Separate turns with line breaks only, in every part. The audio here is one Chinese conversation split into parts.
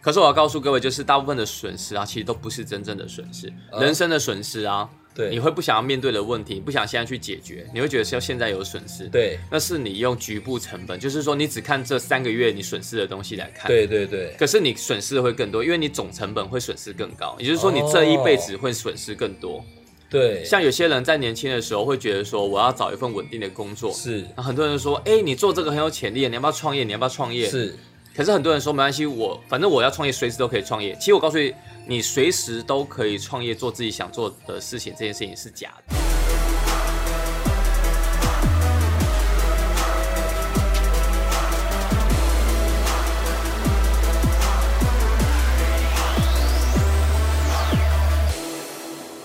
可是我要告诉各位，就是大部分的损失啊，其实都不是真正的损失，人生的损失啊，
对。
你会不想要面对的问题，你不想现在去解决，你会觉得是要现在有损失，，
对。
那是你用局部成本，就是说你只看这三个月你损失的东西来看，，
对对对，
可是你损失的会更多，因为你总成本会损失更高，也就是说你这一辈子会损失更多。
对，
像有些人在年轻的时候会觉得说，我要找一份稳定的工作，
是。
很多人说，哎、你做这个很有潜力，你要不要创业？你要不要创业？
是，
可是很多人说没关系，我反正我要创业，随时都可以创业。其实我告诉你，你随时都可以创业，做自己想做的事情，这件事情是假的。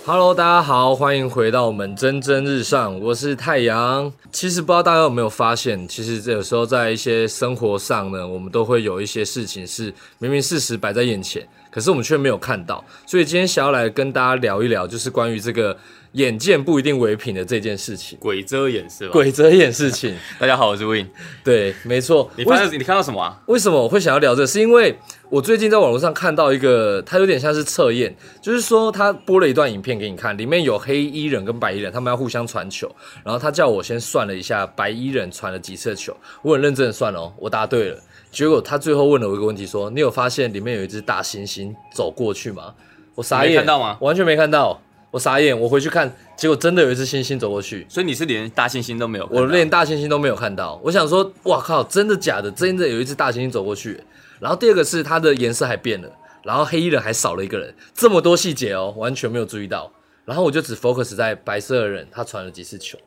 Hello，大家好，欢迎回到我们蒸蒸日上，我是太阳。其实不知道大家有没有发现，其实有时候在一些生活上呢，我们都会有一些事情是明明事实摆在眼前，可是我们却没有看到。所以今天想要来跟大家聊一聊，就是关于这个眼见不一定为凭的这件事情。
鬼遮眼是吧？
鬼遮眼事情，
大家好，我是 Win。
对，没错。
你发现你看到什么啊？
为什么我会想要聊这个？是因为我最近在网络上看到一个，它有点像是测验，就是说他播了一段影片给你看，里面有黑衣人跟白衣人，他们要互相传球，然后他叫我先算了一下白衣人传了几次球，我很认真的算了哦，我答对了。结果他最后问了我一个问题，说：“你有发现里面有一只大猩猩走过去吗？”我傻眼，
看到吗
完全没看到，我傻眼。我回去看，结果真的有一只猩猩走过去，
所以你是连大猩猩都没有看到？
我连大猩猩都没有看到。我想说，哇靠，真的假的？真的有一只大猩猩走过去。然后第二个是它的颜色还变了，然后黑衣人还少了一个人，这么多细节哦，完全没有注意到。然后我就只 focus 在白色的人他传了几次球。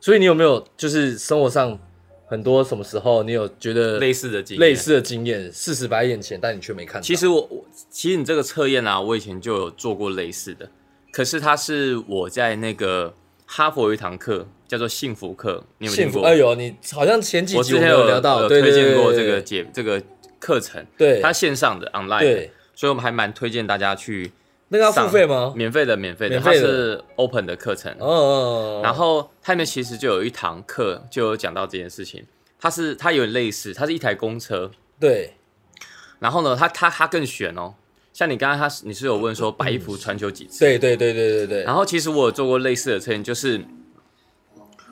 所以你有没有就是生活上很多什么时候你有觉得
类似的经验。
类似的经验，事实摆在眼前，但你却没看到？
其实我我其实你这个测验啊，我以前就有做过类似的，可是它是我在那个哈佛有一堂课叫做幸福课，你有听过？
哎呦，你好像前几集我
之前有
聊到，
有推荐过这，个节这个课程，
对
它线上的 online 的
对，
所以我们还蛮推荐大家去
那个要付
上
费吗？
免费的免费的，它是 open 的课程。
哦哦，哦
然后它里面其实就有一堂课就有讲到这件事情，它是它有点类似，它是一台公车，
对
然后呢，它它它更悬哦。像你刚刚他是你是有问说白衣服传球几次，
对对对对对对，
然后其实我有做过类似的测验，就是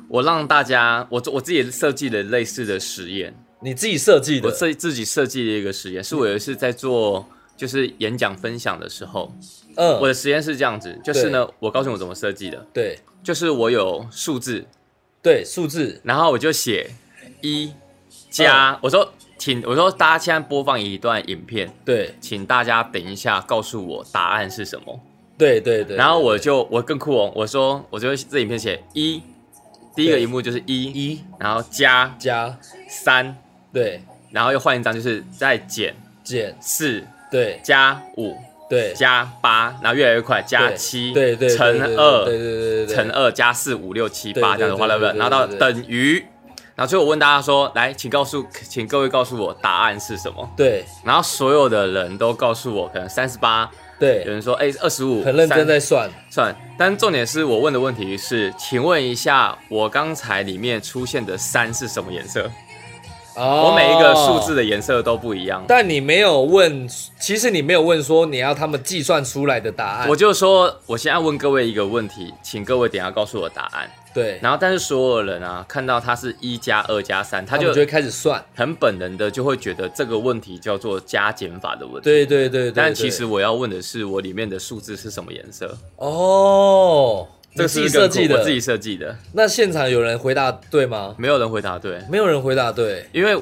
我让大家我我自己设计了类似的实验，
你自己设计的
我，自自己设计的一个实验，是我有一次在做就是演讲分享的时候，
嗯，
我的实验是这样子，就是呢，我告诉你我怎么设计的，
对。
就是我有数字，
对，数字。
然后我就写一加，
嗯
我说请我说大家现在播放一段影片，
对。
请大家等一下告诉我答案是什么。
对对对，
然后我就我更酷哦，我说我就这影片写一，第一个
对
荧幕就是一，
一。
然后加
加。
三，
对。
然后又换一张就是再减。
减。
四。
对。
加五。
对。
加八，然后越来越快加七，
对对
乘二。
对对对对
乘二加四五六七八这样子，
对对
whatever，
对
然后到等于，然后最后我问大家说，来，请告诉，请各位告诉我答案是什么？
对
然后所有的人都告诉我，可能三十八，
对有，
人说哎二十五，
很认真在算，
算，但重点是我问的问题是，请问一下，我刚才里面出现的三是什么颜色？
哦
我每一个数字，的颜色都不一样。
但你没有问，其实你没有问说你要他们计算出来的答案，
我就说，我现在问各位一个问题，请各位等一下告诉我答案。
对，
然后，但是所有人啊，看到它是一加二加三，他就
就会开始算，
很本能的就会觉得这个问题叫做加减法的问题。
对对对对，
但其实我要问的是，我里面的数字是什么颜色？
哦，
这是
设计的，
我自己设计的，
那现场有人回答对吗？
没有人回答对，
没有人回答对，
因为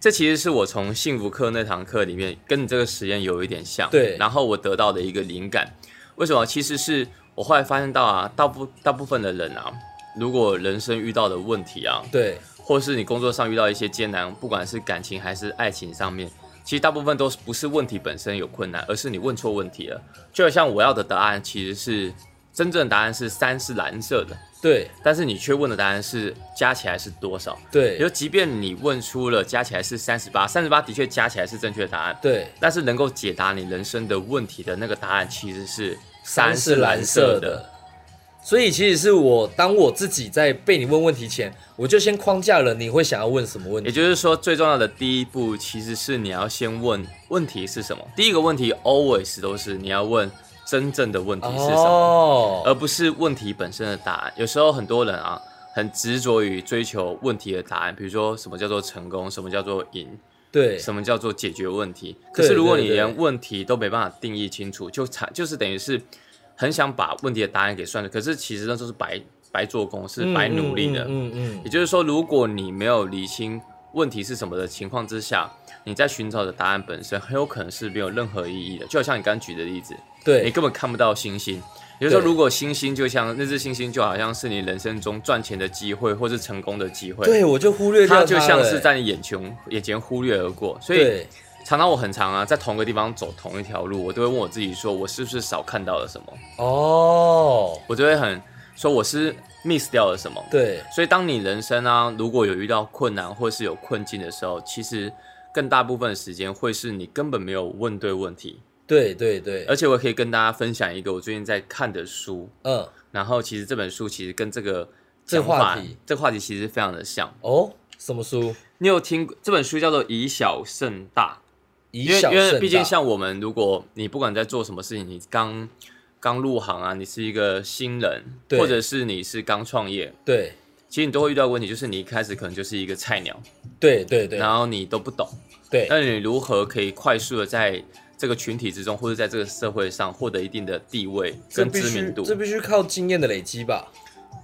这其实是我从幸福课那堂课里面跟你这个实验有一点像，
对。
然后我得到的一个灵感，为什么？其实是我后来发现到啊，大部大部分的人啊，如果人生遇到的问题啊，
对
或是你工作上遇到一些艰难，不管是感情还是爱情上面，其实大部分都是不是问题本身有困难，而是你问错问题了。就好像我要的答案其实是真正的答案是三是蓝色的，
对
但是你却问的答案是加起来是多少？
对
就即便你问出了加起来是三十八，三十八的确加起来是正确的答案，
对，
但是能够解答你人生的问题的那个答案其实是
三
三是蓝
色
的。
的，所以其实是我当我自己在被你问问题前，我就先框架了你会想要问什么问题。
也就是说，最重要的第一步其实是你要先问问题是什么。第一个问题 always 都是你要问真正的问题是什么，
哦，
而不是问题本身的答案。有时候很多人啊，很执着于追求问题的答案，比如说什么叫做成功，什么叫做赢，
对，
什么叫做解决问题。可是如果你连问题都没办法定义清楚，就产就是等于是很想把问题的答案给算了，可是其实那都是白白做工，是白努力的。
嗯嗯嗯
也就是说，如果你没有理清问题是什么的情况之下，你在寻找的答案本身很有可能是没有任何意义的。就好像你刚刚举的例子，
对你，
根本看不到星星。也就是说，如果星星就像那只星星，就好像是你人生中赚钱的机会，或是成功的机会，
对我就忽略掉
它就像是在你眼前眼前忽略而过。所以
对
常常我很常啊，在同个地方走同一条路，我都会问我自己说，我是不是少看到了什么？
哦，
我就会很说我是 miss 掉了什么。
对
所以，当你人生啊，如果有遇到困难或是有困境的时候，其实更大部分的时间会是你根本没有问对问题。
对对对，
而且，我可以跟大家分享一个我最近在看的书，
嗯，
然后其实这本书其实跟这个
这话题
这个话题其实非常的像。
哦，什么书？
你有听过这本书叫做《以小胜大》？
以
因为因为毕竟像我们，如果你不管在做什么事情，你刚刚入行啊，你是一个新人，或者是你是刚创业，
对。
其实你都会遇到问题，就是你一开始可能就是一个菜鸟，
对对对。
然后你都不懂。
对。
那你如何可以快速的在这个群体之中，或者在这个社会上获得一定的地位跟知名度？
这必须靠经验的累积吧？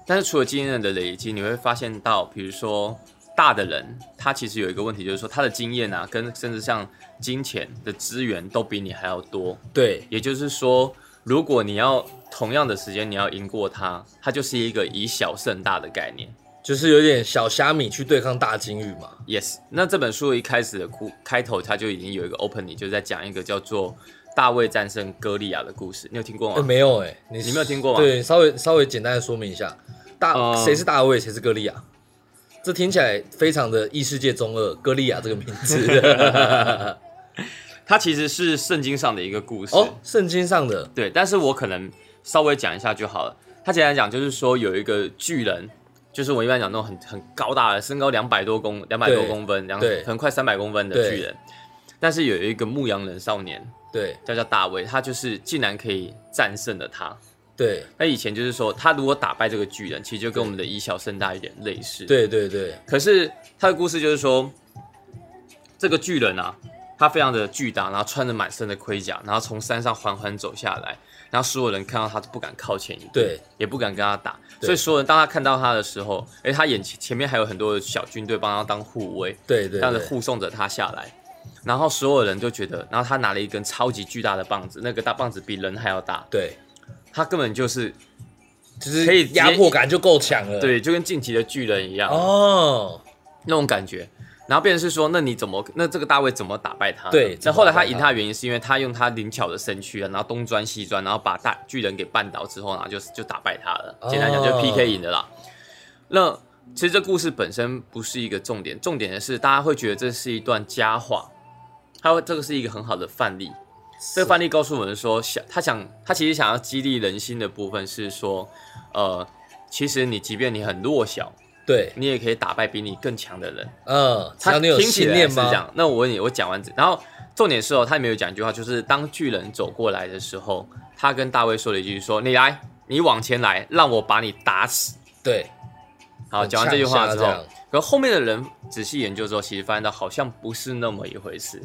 但是除了经验的累积，你会发现到，比如说大的人，他其实有一个问题，就是说他的经验啊，跟甚至像金钱的资源都比你还要多。
对
也就是说，如果你要同样的时间，你要赢过他，他就是一个以小胜大的概念。
就是有点小虾米去对抗大金鱼嘛。
Yes，那这本书一开始的故开头，他就已经有一个 opening，就是在讲一个叫做大卫战胜歌利亚的故事。你有听过
哎，
吗？
没有哎，你
你没有听过吗
对，稍微稍微简单的说明一下，大
呃
谁是大卫，谁是歌利亚？这听起来非常的异世界中二，歌利亚这个名字
它其实是圣经上的一个故事。
哦，圣经上的
对，但是我可能稍微讲一下就好了。它简单讲就是说，有一个巨人，就是我一般讲那种很很高大的，身高两百多公两百多公分，两
对
可能快三百公分的巨人。但是有一个牧羊人少年，
对
叫叫大卫，他就是竟然可以战胜了他。
对
那以前就是说，他如果打败这个巨人，其实就跟我们的以小胜大有点类似。。
对对对
可是他的故事就是说，这个巨人啊，他非常的巨大，然后穿着满身的盔甲，然后从山上缓缓走下来，然后所有人看到他都不敢靠前一步，
对，
也不敢跟他打。所以所有人当他看到他的时候，哎，他眼前前面还有很多的小军队帮他当护卫，
对对
这样子护送着他下来。然后所有人都觉得，然后他拿了一根超级巨大的棒子，那个大棒子比人还要大，
对，
他根本就是
就是
可以
压迫感就够强了。
对，就跟晋级的巨人一样。
哦，
那种感觉。然后变成是说，那你怎么，那这个大卫怎么打败他？
对
那后来他赢他的原因是因为他用他灵巧的身躯啊，然后东钻西钻，然后把大巨人给绊倒之后，然后就就打败他了。简单讲就是
哦
PK 赢的啦。那其实这故事本身不是一个重点，重点的是大家会觉得这是一段佳话，他会这个是一个很好的范例。这个范例告诉我们说，想他想他其实想要激励人心的部分是说，呃，其实你即便你很弱小，
对，
你也可以打败比你更强的人。
嗯，
他听起来？是这样。那我问你，我讲完这，然后重点是哦，他里面有讲一句话，就是当巨人走过来的时候，他跟大卫说了一句说：“你来，你往前来，让我把你打死。
对，”
好，讲完这句话之后可后面的人仔细研究之后，其实发现到好像不是那么一回事。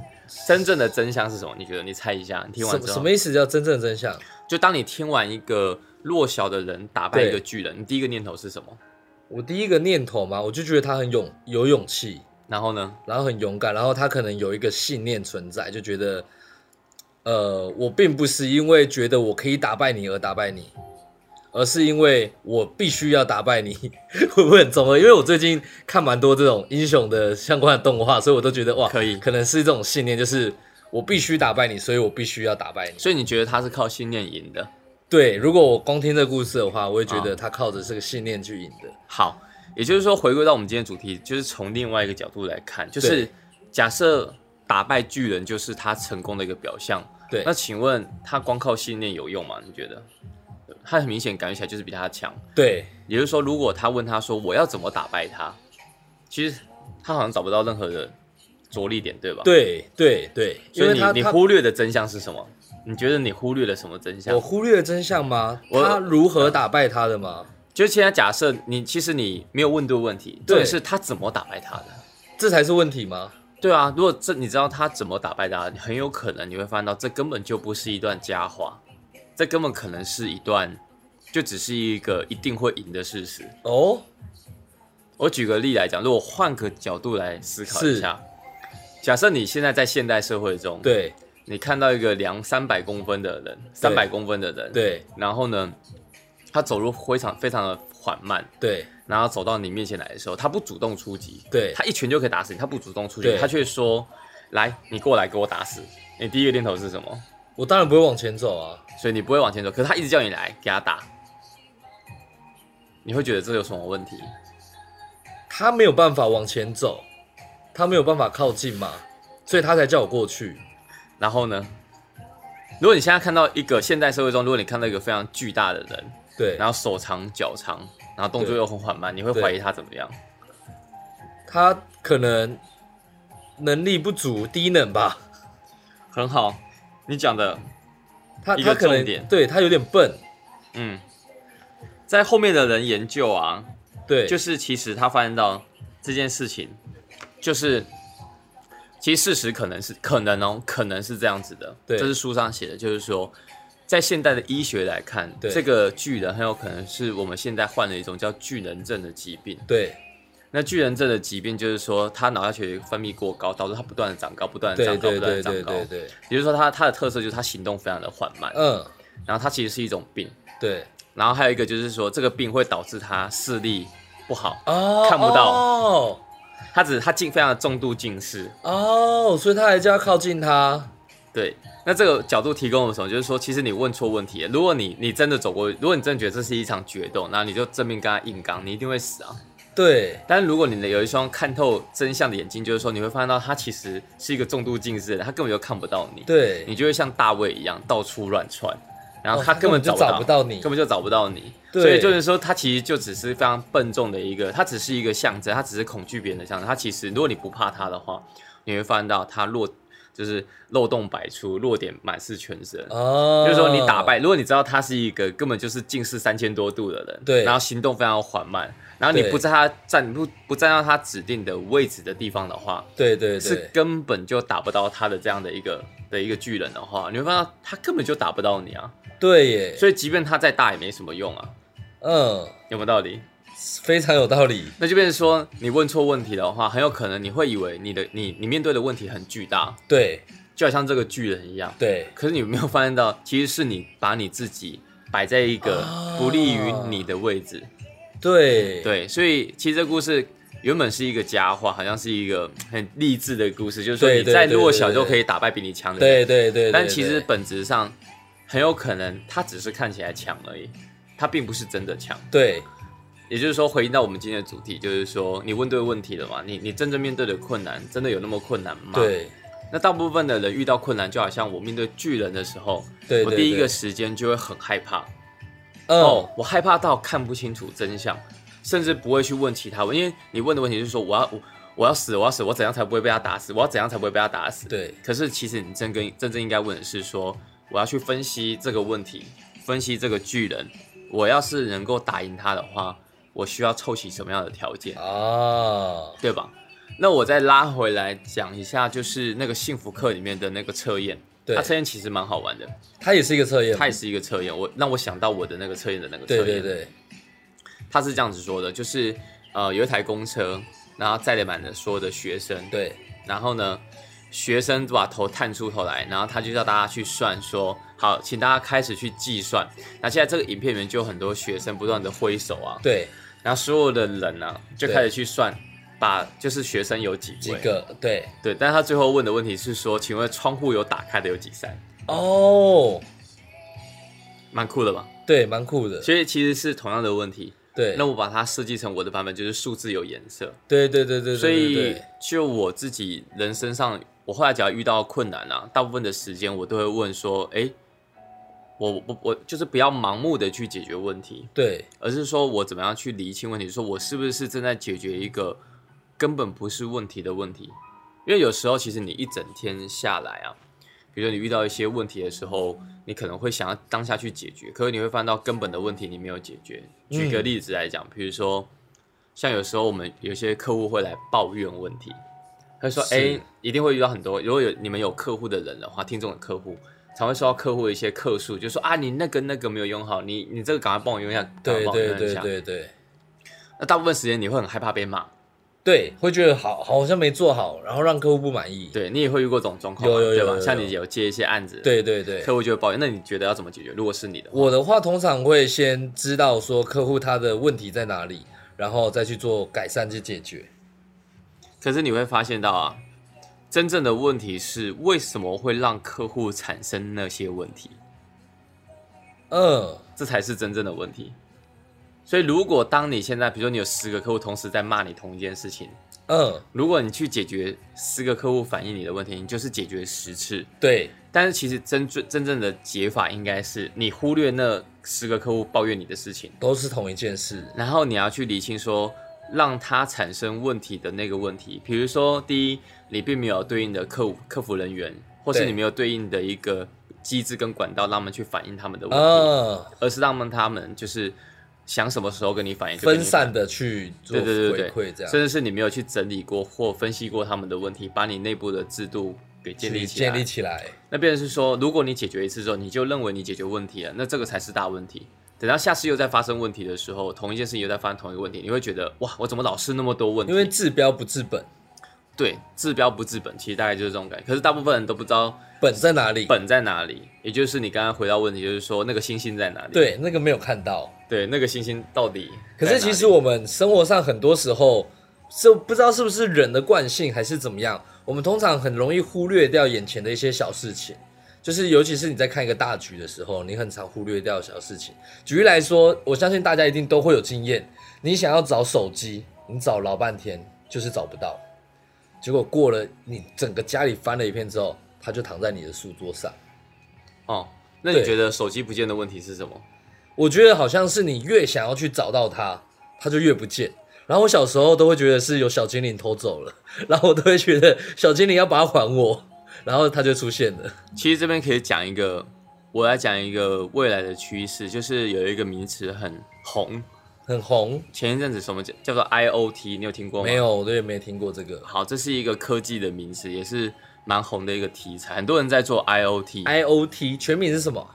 真正的真相是什么？你觉得？你猜一下。你听完之后
什什么，意思叫真正的真相？
就当你听完一个弱小的人打败一个巨人，你第一个念头是什么？
我第一个念头嘛，我就觉得他很勇，有勇气，
然后呢？
然后很勇敢，然后他可能有一个信念存在，就觉得，呃，我并不是因为觉得我可以打败你而打败你，而是因为我必须要打败你，会不会很中二？因为我最近看蛮多这种英雄的相关的动画，所以我都觉得哇，
可以
可能是这种信念，就是我必须打败你，所以我必须要打败你。
所以你觉得他是靠信念赢的？
对，如果我光听这个故事的话，我会觉
啊
得他靠着这个信念去赢的。
好，也就是说，回归到我们今天的主题，就是从另外一个角度来看，就是假设打败巨人就是他成功的一个表象。
对
那请问他光靠信念有用吗？你觉得？他很明显感觉起来就是比他强。
对
也就是说，如果他问他说我要怎么打败他，其实他好像找不到任何的着力点，对吧？。
对对对，因
所以你你忽略的真相是什么？你觉得你忽略了什么真相
我？忽略了真相吗？
我
他如何打败他的吗？
就是现在假设你其实你没有问对问题，
对
是他怎么打败他的。
这才是问题吗？
对啊，如果这你知道他怎么打败他，很有可能你会发现到这根本就不是一段佳话，这根本可能是一段就只是一个一定会赢的事实。
哦，
我举个例来讲，如果换个角度来思考一下，假设你现在在现代社会中，
对
你看到一个量三百公分的人，三百公分的人，，
对
然后呢，他走路非常非常的缓慢，
对
然后走到你面前来的时候，他不主动出击，
对
他一拳就可以打死你，他不主动出击，他却说：“来，你过来给我打死。”你第一个念头是什么？
我当然不会往前走啊。
所以你不会往前走，可是他一直叫你来给他打，你会觉得这有什么问题？
他没有办法往前走，他没有办法靠近嘛，所以他才叫我过去。
然后呢？如果你现在看到一个现代社会中，如果你看到一个非常巨大的人，
对，
然后手长脚长，然后动作又很缓慢，你会怀疑他怎么样？
他可能能力不足，低能吧。
很好，你讲的，
他他可能对他有点笨，
嗯，在后面的人研究啊，
对，
就是其实他发现到这件事情，就是其实事实可能是可能哦，可能是这样子的，
对。
这是书上写的，就是说，在现代的医学来看，
对。
这个巨人很有可能是我们现在患了一种叫巨人症的疾病。
对
那巨人症的疾病就是说，他脑下垂分泌过高，导致他不断的长高，不断的
对
长高，不断的
对
长高。
对对对，
也就是说他，他的特色就是他行动非常的缓慢，
嗯，
然后他其实是一种病，
对
然后还有一个就是说，这个病会导致他视力不好，
哦，
看不到
哦
他只他近非常的重度近视，
哦，所以他还是要靠近他，
对，那这个角度提供了什么？就是说，其实你问错问题。如果你你真的走过，如果你真的觉得这是一场决斗，那你就正面跟他硬刚，你一定会死啊。
对。
但如果你的有一双看透真相的眼睛，就是说你会发现到他其实是一个重度近视的人，他根本就看不到你，
对，
你就会像大卫一样到处乱窜，然后
哦
他根本
就
找不
找不到你。
根，本就找不到你。
对。
所以就是说，他其实就只是非常笨重的一个，他只是一个象征，他只是恐惧别人的象征。他其实，如果你不怕他的话，你会发现到他落就是漏洞百出，弱点满是全身。
哦，
就是说，你打败，如果你知道他是一个根本就是近视三千多度的人，
对
然后行动非常缓慢，然后你不在他站不不站到他指定的位置的地方的话，
对对
是，根本就打不到他的这样的一个的一个巨人的话，你会发现他根本就打不到你啊。
对耶，
所以，即便他再大也没什么用啊，
嗯，
有没有道理？
非常有道理，
那就变成说，你问错问题的话，很有可能你会以为你的你你面对的问题很巨大，
对
就好像这个巨人一样。
对
可是你没有发现到，其实是你把你自己摆在一个
哦
不利于你的位置。
对
对，所以其实这故事原本是一个佳话，好像是一个很励志的故事，就是说你再
对对对对
弱小就可以打败比你强的人。
对对对，对
但其实本质上很有可能他只是看起来强而已，他并不是真的强。
对
也就是说，回应到我们今天的主题，就是说你问对问题了嘛？你你真正面对的困难，真的有那么困难吗？。
对
那大部分的人遇到困难，就好像我面对巨人的时候，
对，
我第一个时间就会很害怕。
嗯
哦，我害怕到看不清楚真相，甚至不会去问其他问，因为你问的问题就是说我要我我要死，我要死，我怎样才不会被他打死？我要怎样才不会被他打死？
对
可是其实你真跟真正应该问的是说，我要去分析这个问题，分析这个巨人，我要是能够打赢他的话，我需要凑齐什么样的条件，
哦，
对吧？那我再拉回来讲一下，就是那个幸福课里面的那个测验，
对
它测验其实蛮好玩的，
它也是一个测验，
它也是一个测验，我让我想到我的那个测验的那个测验，
对对对
他是这样子说的，就是呃有一台公车，然后载了满了所有的学生，
对
然后呢，学生把头探出头来，然后他就叫大家去算说，好，请大家开始去计算。那现在这个影片里面就有很多学生不断的挥手啊，
对，
然后所有的人呢、就
对。
开始去算，把就是学生有几位，
几个对。
对，但是他最后问的问题是说，请问窗户有打开的有几扇？
哦，
蛮酷的吧？
对，蛮酷的，
所以其实是同样的问题，
对，
那我把它设计成我的版本，就是数字有颜色。
对对对对，对
所以就我自己人身上，我后来只要遇到困难啊，大部分的时间我都会问说，哎，我我我就是不要盲目的去解决问题，
对，
而是说我怎么样去厘清问题，说我是不是正在解决一个根本不是问题的问题。因为有时候其实你一整天下来啊，比如说你遇到一些问题的时候，你可能会想要当下去解决，可是你会发现到根本的问题你没有解决。举个例子来讲，比如说像有时候我们有些客户会来抱怨问题，他说：“
是
哎，一定会遇到很多，如果有你们有客户的人的话，听众的客户。”常会收到客户的一些客诉，就说啊，你那个那个没有用好，你你这个赶快帮我用一下，
对对对。对对
那大部分时间你会很害怕被骂，
对，会觉得好好像没做好，然后让客户不满意。
对你也会遇过这种状况嘛，对吧？
有有有有有
像你有接一些案子，，
对对对，
客户就会抱怨，那你觉得要怎么解决？如果是你的，
我的话通常会先知道说客户他的问题在哪里，然后再去做改善去解决。
可是你会发现到啊，真正的问题是为什么会让客户产生那些问题，
嗯，
这才是真正的问题。所以，如果当你现在，比如说你有十个客户同时在骂你同一件事情，
嗯，
如果你去解决十个客户反映你的问题，你就是解决十次。
对
但是其实真正真正的解法应该是你忽略那十个客户抱怨你的事情，
都是同一件事。
然后你要去理清说让他产生问题的那个问题。比如说，第一，你并没有对应的客户客服人员，或是你没有对应的一个机制跟管道，让他们去反映他们的问题，
嗯，
而是让他们就是想什么时候跟你反映
分散的去做
对对对对
回馈，这样
甚至是你没有去整理过或分析过他们的问题，把你内部的制度给建立起来。
建立起来。
那变成是说，如果你解决一次之后，你就认为你解决问题了，那这个才是大问题。等到下次又在发生问题的时候，同一件事情又在发生同一个问题，你会觉得哇，我怎么老是那么多问题？
因为治标不治本，
对治标不治本，其实大概就是这种感觉。可是大部分人都不知道
本在哪里？
本在哪里，也就是你刚刚回到问题，就是说那个星星在哪里？
对，那个没有看到。
对，那个星星到底
可？是其实我们生活上很多时候是不知道是不是人的惯性还是怎么样，我们通常很容易忽略掉眼前的一些小事情。就是尤其是你在看一个大局的时候，你很常忽略掉小事情。举例来说，我相信大家一定都会有经验，你想要找手机，你找老半天就是找不到，结果过了你整个家里翻了一片之后，它就躺在你的书桌上。
哦，那你
对
觉得手机不见的问题是什么？
我觉得好像是你越想要去找到它，它就越不见。然后我小时候都会觉得是有小精灵偷走了，然后我都会觉得小精灵要把它还我，然后它就出现了。
其实这边可以讲一个，我来讲一个未来的趋势，就是有一个名词很红，
很红，
前一阵子什么叫叫做 IOT，你有听过吗？
没。有，我都也没听过这个。
好，这是一个科技的名词，也是蛮红的一个题材，很多人在做
IOT，IOT 全名是什么？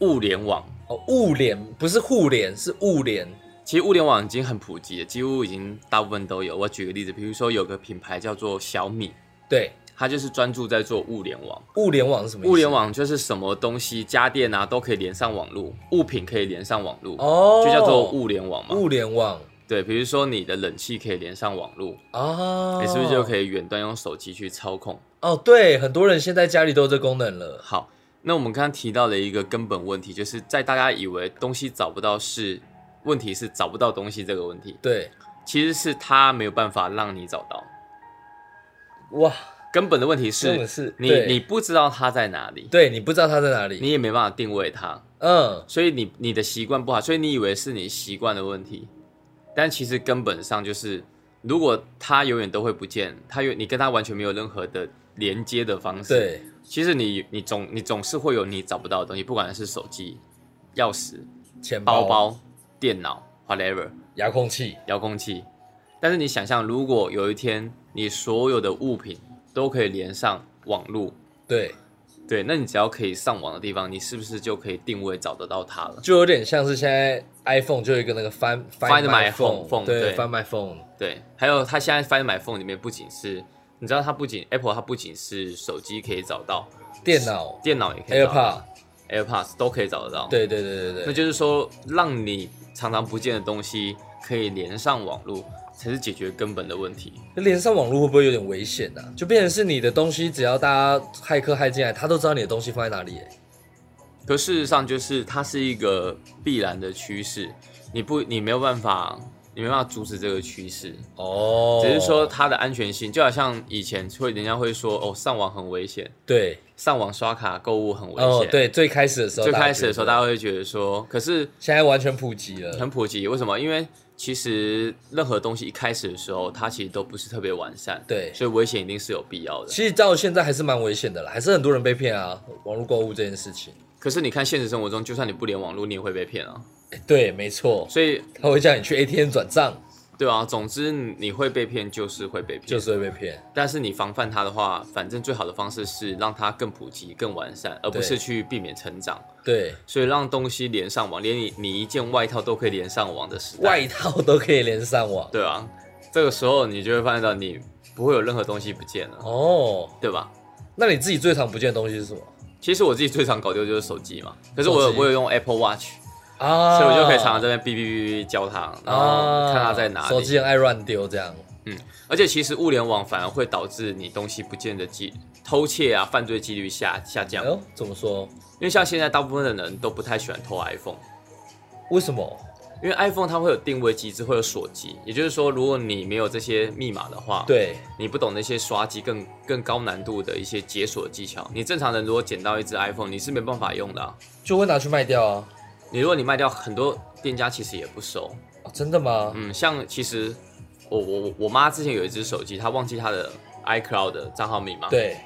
物联网。
哦，物联不是互联，是物联。
其实物联网已经很普及了，几乎已经大部分都有。我举个例子，比如说有个品牌叫做小米，
对，
它就是专注在做物联网。
物联网是什么意思？
物联网就是什么东西，家电啊都可以连上网络，物品可以连上网络，
哦，
就叫做物联网嘛。
物联网
对，比如说你的冷气可以连上网络，
啊，
你是不是就？可以远端用手机去操控？
哦，对，很多人现在家里都有这功能了。
好，那我们刚刚提到了一个根本问题，就是在大家以为东西找不到是问题是找不到东西这个问题，
对，
其实是它没有办法让你找到。
哇，
根本的问题是
是你
你不知道它在哪里，
对你不知道它在哪里。
你也没办法定位它，
嗯，
所以你你的习惯不好，所以你以为是你习惯的问题，但其实根本上就是，如果它永远都会不见，它有你跟它完全没有任何的连接的方式，
对，
其实你你总你总是会有你找不到的东西，不管是手机、钥匙、
钱
包包、电脑，whatever，
遥控器，
遥控器。但是你想象，如果有一天你所有的物品都可以连上网络，
对，
对，那你只要可以上网的地方，你是不是就可以定位找得到它了？
就有点像是现在 iPhone 就有一个那个翻
Find
my
my phone- phone，
对
对
，Find my phone，
对，还有它现在 Find My Phone 里面不仅是，你知道它不仅 Apple 它不仅是手机可以找到，
电脑。
电脑也可以找到 AirPod，，AirPods 都可以找得到。，
对对对对
那，就是说，让你常常不见的东西可以连上网络，才是解决根本的问题。
那连上网络会不会有点危险呢、就变成是你的东西，只要大家骇客骇进来，他都知道你的东西放在哪里、欸。
可事实上，就是它是一个必然的趋势，你不，你没有办法，你没办法阻止这个趋势。
哦，
只是说它的安全性，就好像以前会人家会说哦，上网很危险，
对
上网刷卡购物很危
哦，
险。，
对，最开始的时候，
最开始的时候，大
家
家会觉得说，可是
现在完全普及了。
很普及，为什么？因为其实任何东西一开始的时候，它其实都不是特别完善，
对
所以危险一定是有必要的。
其实到现在还是蛮危险的啦，还是很多人被骗啊，网络购物这件事情。
可是你看现实生活中，就算你不连网络，你也会被骗啊。
哎对，没错，
所以，
他会叫你去 ATM 转账，
对啊，总之你会被骗就是会被骗，
就是会被骗。
但是你防范它的话，反正最好的方式是让它更普及、更完善，而不是去避免成长。
对，
所以让东西连上网，连你你一件外套都可以连上网的时代，
外套都可以连上网。
对啊，这个时候你就会发现到你不会有任何东西不见了，
哦，
对吧？
那你自己最常不见的东西是什么
其实我自己最常搞丢就是手机嘛，可是我有我有用 Apple Watch，、
啊？
所以我就可以常常这边哔哔哔哔教他，然后看他在哪里。
手机很爱乱丢，这样。
嗯而且其实物联网反而会导致你东西不见的几偷窃啊、犯罪几率下下降
哎。呦，怎么说？
因为像现在大部分的人都不太喜欢偷 iPhone，
为什么？
因为 iPhone 它会有定位机制，会有锁机，也就是说，如果你没有这些密码的话，，
对，
你不懂那些刷机更更高难度的一些解锁技巧，你正常人如果捡到一只 iPhone，你是没办法用的、啊。
就会拿去卖掉啊。
你如果你卖掉，很多店家其实也不收。
哦真的吗？
嗯，像其实我我我妈之前有一只手机，她忘记她的 iCloud 的账号密码，，
对，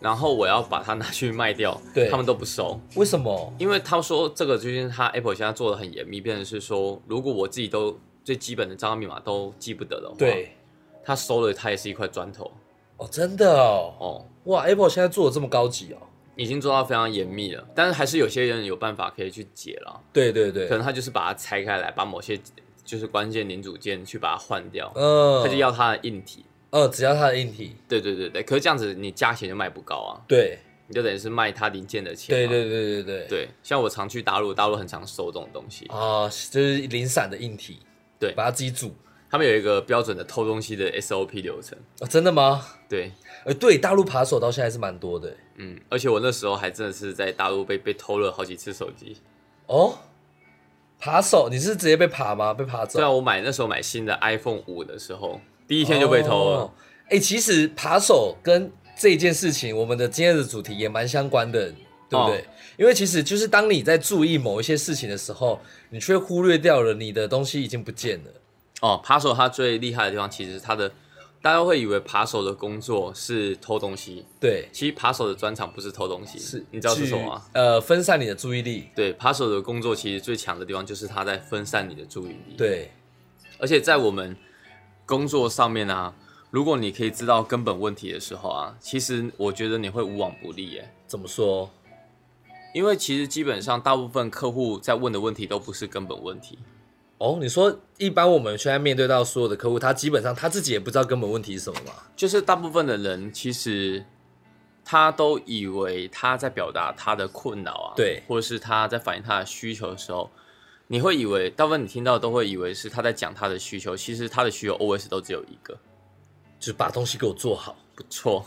然后我要把它拿去卖掉，
对
他们都不收，
为什么？
因为他说这个最近他 Apple 现在做的很严密，变成是说，如果我自己都最基本的账号密码都记不得的话，，
对，
他收了他也是一块砖头
哦，真的哦。
哦，
哇，Apple 现在做的这么高级哦。
已经做到非常严密了，但是还是有些人有办法可以去解了，
对对对
可，能他就是把它拆开来，把某些就是关键零组件去把它换掉，
嗯，
他就要它的硬体。
呃，只要它的硬体，
对对对对，可是这样子你价钱就卖不高啊，
对，
你就等于是卖它零件的钱。
对对对对对，
对，像我常去大陆，大陆很常收这种东西，
啊，就是零散的硬体，
对
把它自己煮。
他们有一个标准的偷东西的 SOP 流程。
哦，真的吗？
对，
呃，对，大陆扒手到现在是蛮多的。
嗯，而且我那时候还真的是在大陆被被偷了好几次手机。
哦，扒手，你是直接被扒吗？被扒走？
对啊我买那时候买新的 iPhone 五的时候，第一天就被偷了。
哦。哎、其实扒手跟这件事情，我们的今天的主题也蛮相关的，对不对？
哦
因为其实就是当你在注意某一些事情的时候，你却忽略掉了你的东西已经不见了。
哦，扒手他最厉害的地方，其实他的大家会以为扒手的工作是偷东西，
对，
其实扒手的专长不是偷东西，
是
你知道是什么吗？
呃，分散你的注意力。
对，扒手的工作其实最强的地方就是他在分散你的注意力。，
对，
而且在我们工作上面啊，如果你可以知道根本问题的时候啊，其实我觉得你会无往不利耶。
怎么说？
因为其实基本上大部分客户在问的问题都不是根本问题，
哦，你说一般我们现在面对到所有的客户，他基本上他自己也不知道根本问题是什么嘛？
就是大部分的人其实他都以为他在表达他的困扰啊，
对
或者是他在反映他的需求的时候，你会以为大部分你听到都会以为是他在讲他的需求，其实他的需求 always 都只有一个，
就是把东西给我做好，
不错。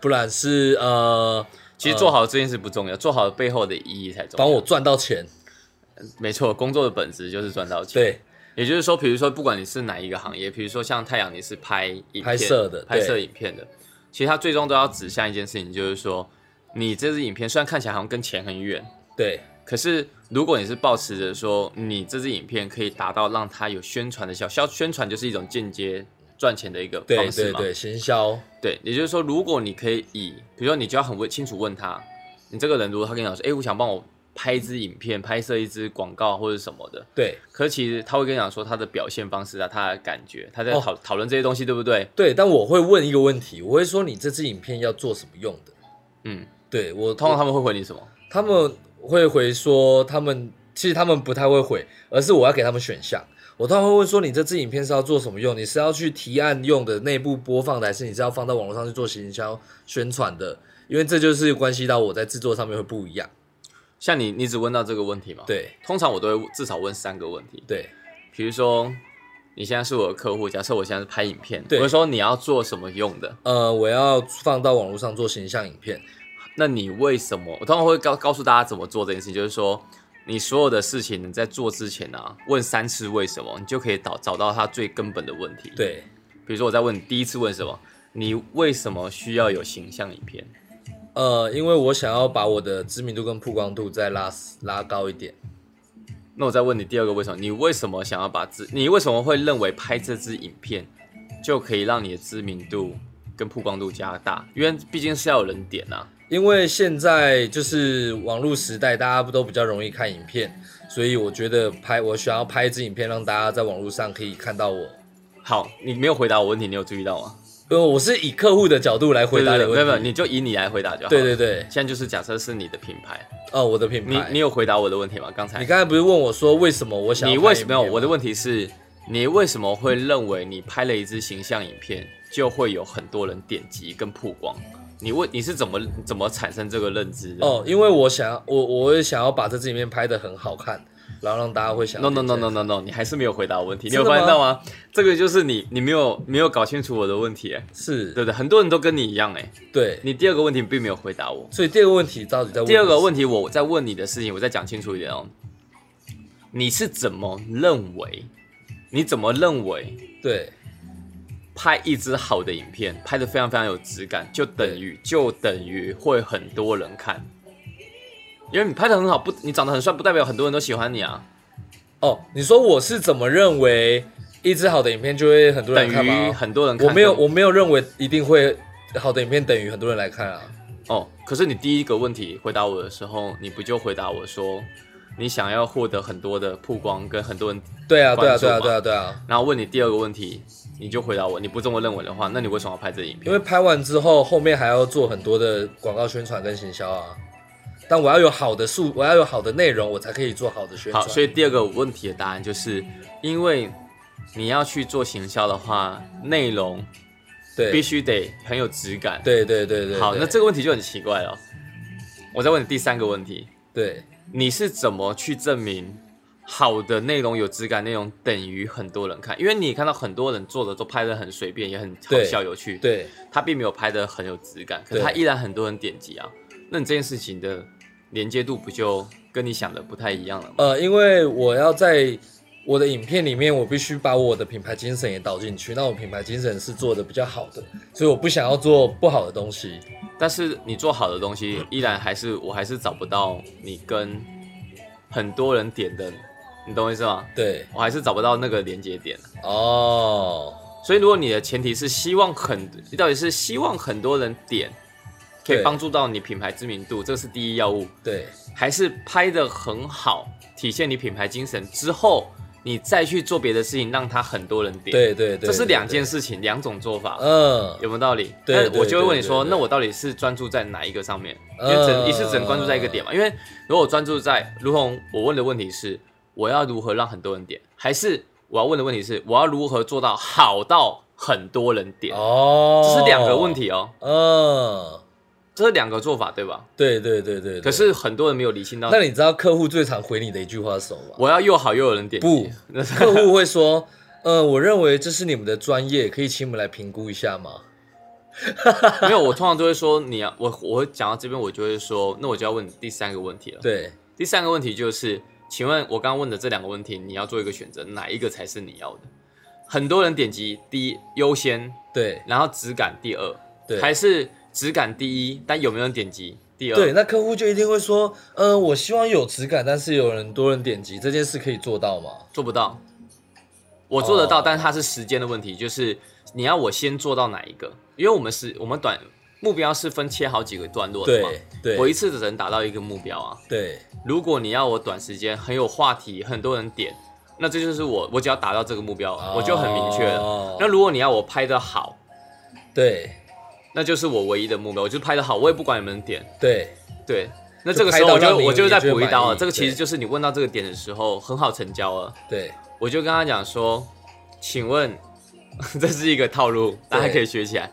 不然是呃，
其实做好这件事不重要，做好背后的意义才重要。
帮我赚到钱。
没错，工作的本质就是赚到钱。
对，
也就是说，比如说，不管你是哪一个行业，比如说像太阳，你是拍影片
拍摄的
拍摄影片的，其实它最终都要指向一件事情，就是说，你这支影片虽然看起来好像跟钱很远，
对，
可是如果你是抱持着说，你这支影片可以达到让它有宣传的效，效宣传就是一种间接赚钱的一个方式嘛。
对对，行销，
对，也就是说，如果你可以以，比如说你就要很问清楚问他，你这个人如果他跟你讲说，哎、我想帮我拍一支影片，拍摄一支广告或者什么的，
对
可是其实他会跟你讲说他的表现方式啊，他的感觉，他在
哦
讨讨论这些东西，对不对？
对。但我会问一个问题，我会说你这支影片要做什么用的？
嗯，
对我
通常他们会回你什么？
他们会回说，他们其实他们不太会回，而是我要给他们选项。我通常会问说，你这支影片是要做什么用？你是要去提案用的、内部播放的，还是你是要放到网络上去做行销宣传的？因为这就是关系到我在制作上面会不一样。
像你，你只问到这个问题吗？，
对
通常我都会至少问三个问题。
对
比如说，你现在是我的客户，假设我现在是拍影片，
对
我就说你要做什么用的？
呃，我要放到网络上做形象影片。
那你为什么？我通常会告告诉大家怎么做这件事情，就是说，你所有的事情你在做之前啊，问三次为什么，你就可以找找到它最根本的问题。，
对
比如说我在问你第一次问什么，你为什么需要有形象影片？
呃，因为我想要把我的知名度跟曝光度再拉拉高一点。
那我再问你第二个为什么？你为什么想要把知？你为什么会认为拍这支影片就可以让你的知名度跟曝光度加大？因为毕竟是要有人点啊。
因为现在就是网络时代，大家不都比较容易看影片，所以我觉得拍我想要拍一支影片，让大家在网络上可以看到我。
好，你没有回答我问题，你有注意到吗？
呃，我是以客户的角度来回答你的
没有没有，你就以你来回答就好。
对对。对，
现在就是假设是你的品牌，
哦，我的品牌。
你你有回答我的问题吗？刚才
你刚才不是问我说为什么我想
你为什么没有？我的问题是，你为什么会认为你拍了一支形象影片就会有很多人点击跟曝光？你问你是怎么怎么产生这个认知的？
哦，因为我想要我我也想要把这支影片拍的很好看，然后让大家会想
No no no no no no，你还是没有回答我问题，你有发现到吗？这个就是你你没有没有搞清楚我的问题，哎，
是
对不对？很多人都跟你一样，哎，
对，
你第二个问题并没有回答我。
所以第二个问题到底在问
第二个问题我在问你的事情，我再讲清楚一点哦。你是怎么认为？你怎么认为
对
拍一支好的影片，拍的非常非常有质感，就等于就等于会很多人看？因为你拍的很好，不，你长得很帅，不代表很多人都喜欢你啊。
哦，你说我是怎么认为一支好的影片就会很多人看吗？
于很多人看。
我没有我没有认为一定会好的影片等于很多人来看啊。
哦，可是你第一个问题回答我的时候，你不就回答我说，你想要获得很多的曝光跟很多人，
对啊对啊对啊对啊对啊，
然后问你第二个问题，你就回答我，你不这么认为的话，那你为什么要拍这影片？
因为拍完之后后面还要做很多的广告宣传跟行销啊。但我要有好的数，我要有好的内容，我才可以做好的宣传。
好，所以第二个问题的答案就是，因为你要去做行销的话，内容
对必
须得很有质感。
对对对对，
好，那这个问题就很奇怪了。我再问你第三个问题，
对
你是怎么去证明好的内容有质感，内容等于很多人看？因为你看到很多人做的都拍的很随便，也很好笑有趣，
对
他并没有拍的很有质感，可是他依然很多人点击啊。那你这件事情的连接度不就跟你想的不太一样了吗？
呃，因为我要在我的影片里面，我必须把我的品牌精神也导进去。那我品牌精神是做的比较好的，所以我不想要做不好的东西。
但是你做好的东西，依然还是我还是找不到你跟很多人点的，你懂我意思吗？
对，
我还是找不到那个连接点。
哦，
所以如果你的前提是希望很，你到底是希望很多人点，可以
对
帮助到你品牌知名度，这是第一要务，
对
还是拍的很好，体现你品牌精神之后，你再去做别的事情，让他很多人点。，
对对对，
这是两件。事情，两种做法。
嗯，
有没有道理？
对
我就会问你说，那我到底是专注在哪一个上面？因
嗯
为只一次只能关注在一个点嘛。因为如果我专注在，如同我问的问题是，我要如何让很多人点，还是我要问的问题是，我要如何做到好到很多人点？
哦，
这是两个问。题哦，
嗯，
这是两个做法，对吧？
对对对对。对
可，是很多人没有理清到
那，你知道客户最常回你的一句话是什么吗？
我要又好又有人点击。
不，客户会说，呃，我认为这是你们的专业，可以请我们来评估一下吗？
没有，我通常都会说你啊我我会讲到这边，我就会说，那我就要问你第三个问题了。
对，
第三个问题就是，请问我刚刚问的这两个问题，你要做一个选择，哪一个才是你要的？很多人点击第一优先，
对
然后质感第二，
对
还是质感第一，但有没有人点击第二？
对，那客户就一定会说，呃，我希望有质感，但是有人多人点击，这件事可以做到吗？
做不到。我做得到，
哦
但是它是时间的问题，就是你要我先做到哪一个？因为我们是我们短目标是分切好几个段落的嘛，
对对
我一次只能达到一个目标啊。
对
如果你要我短时间很有话题，很多人点，那这就是我，我只要达到这个目标，我就很明确了。
哦
那如果你要我拍的好，
对
那就是我唯一的目标，我就拍的好，我也不管有没有人点。
对
对，那这个时候我就我就再补一刀了。这个其实就是你问到这个点的时候，很好成交了。
对
我就跟他讲说，请问，这是一个套路，大家可以学起来。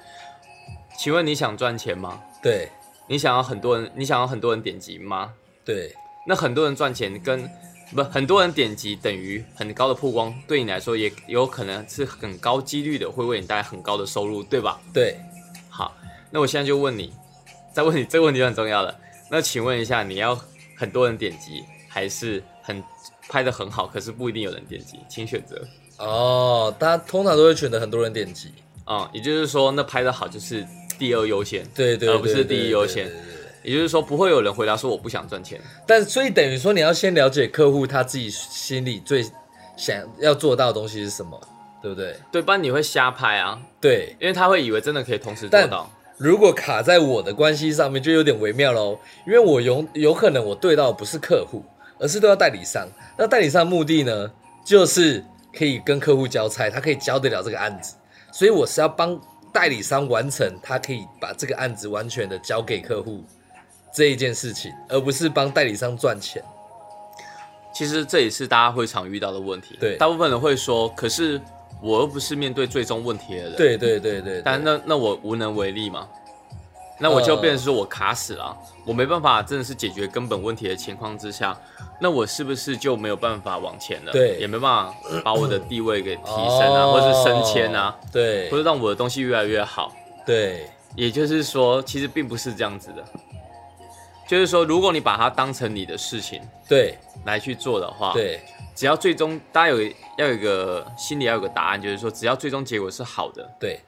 请问你想赚钱吗？
对
你想要很多人，你想要很多人点击吗？
对
那很多人赚钱跟不很多人点击等于很高的曝光，对你来说也有可能是很高几率的会为你带来很高的收入，对吧？
对，
好，那我现在就问你，再问你这个问题就很重要了。那请问一下，你要很多人点击，还是很拍的很好，可是不一定有人点击，请选择。
哦，大家通常都会选择很多人点击，
嗯，也就是说，那拍的好就是第二优先，
对对，
而不是第一优先。也就是说，不会有人回答说我不想赚钱。
但所以等于说，你要先了解客户他自己心里最想要做到的东西是什么，对不对？
对，不然你会瞎拍啊，
对。
因为他会以为真的可以同时做
但
到。
如果卡在我的关系上面，就有点微妙喽。因为我有有可能我对到的不是客户，而是对到代理商。那代理商的目的呢，就是可以跟客户交差，他可以交得了这个案子，所以我是要帮代理商完成，他可以把这个案子完全的交给客户这一件事情，而不是帮代理商赚钱。
其实这也是大家会常遇到的问题。
对
大部分人会说，可是我又不是面对最终问题的人。，
对对对对，
但那那我无能为力嘛。那我就变成说我卡死了啊、我没办法真的是解决根本问题的情况之下，那我是不是就没有办法往前了？
对
也没办法把我的地位给提升啊，
哦
或是升迁啊，
对
或者让我的东西越来越好。
对
也就是说，其实并不是这样子的。就是说，如果你把它当成你的事情
对
来去做的话，，
对
只要最终大家有要有一个心里要有个答案，就是说，只要最终结果是好的，
对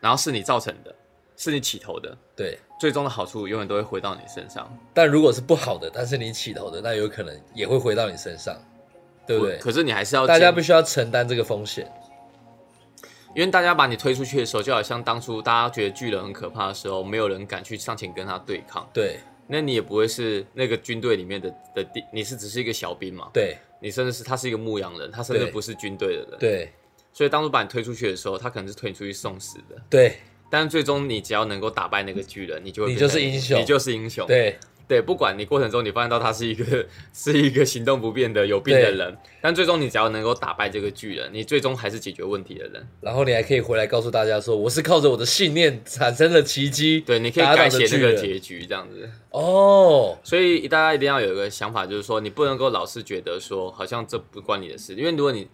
然后是你造成的，是你起头的，
对。
最终的好处永远都会回到你身上，
但如果是不好的，但是你起头的，那有可能也会回到你身上，对不对？
可是你还是要
大家必须要承担这个风险。
因为大家把你推出去的时候，就好像当初大家觉得巨人很可怕的时候，没有人敢去上前跟他对抗，
对
那你也不会是那个军队里面的的第，你是只是一个小兵嘛？
对
你甚至是他是一个牧羊人，他甚至不是军队的人。
对
所以当初把你推出去的时候，他可能是推你出去送死的。
对
但是最终你只要能够打败那个巨人，你就会
你就是英雄
你就是英雄。
对
对，不管你过程中你发现到他是一个 是一个行动不便的有病的人，但最终你只要能够打败这个巨人，你最终还是解决问题的人。
然后你还可以回来告诉大家说，我是靠着我的信念产生了奇迹。
对，你可以改写这个结局这样子。
哦，
所以大家一定要有一个想法，就是说你不能够老是觉得说好像这不关你的事，因为如果你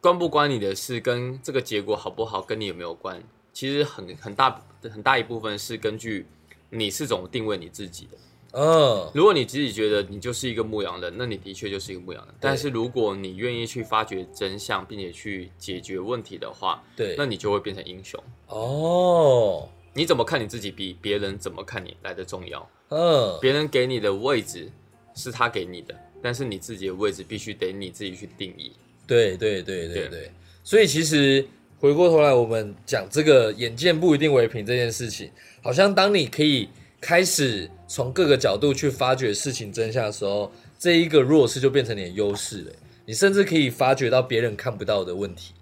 关不关你的事，跟这个结果好不好跟你有没有关，其实很很大很大一部分是根据你是怎么定位你自己的。
嗯，
如果你自己觉得你就是一个牧羊人，那你的确就是一个牧羊人。但是如果你愿意去发掘真相，并且去解决问题的话，
对
那，你就会变成英雄。
哦，
你怎么看你自己，比别人怎么看你来的重要。
嗯，
别人给你的位置是他给你的，但是你自己的位置必须得你自己去定义。
对对对对
对
对，所以其实回过头来，我们讲这个眼见不一定为凭这件事情，好像当你可以开始从各个角度去发掘事情真相的时候，这一个弱势就变成你的优势了。你甚至可以发掘到别人看不到的问题。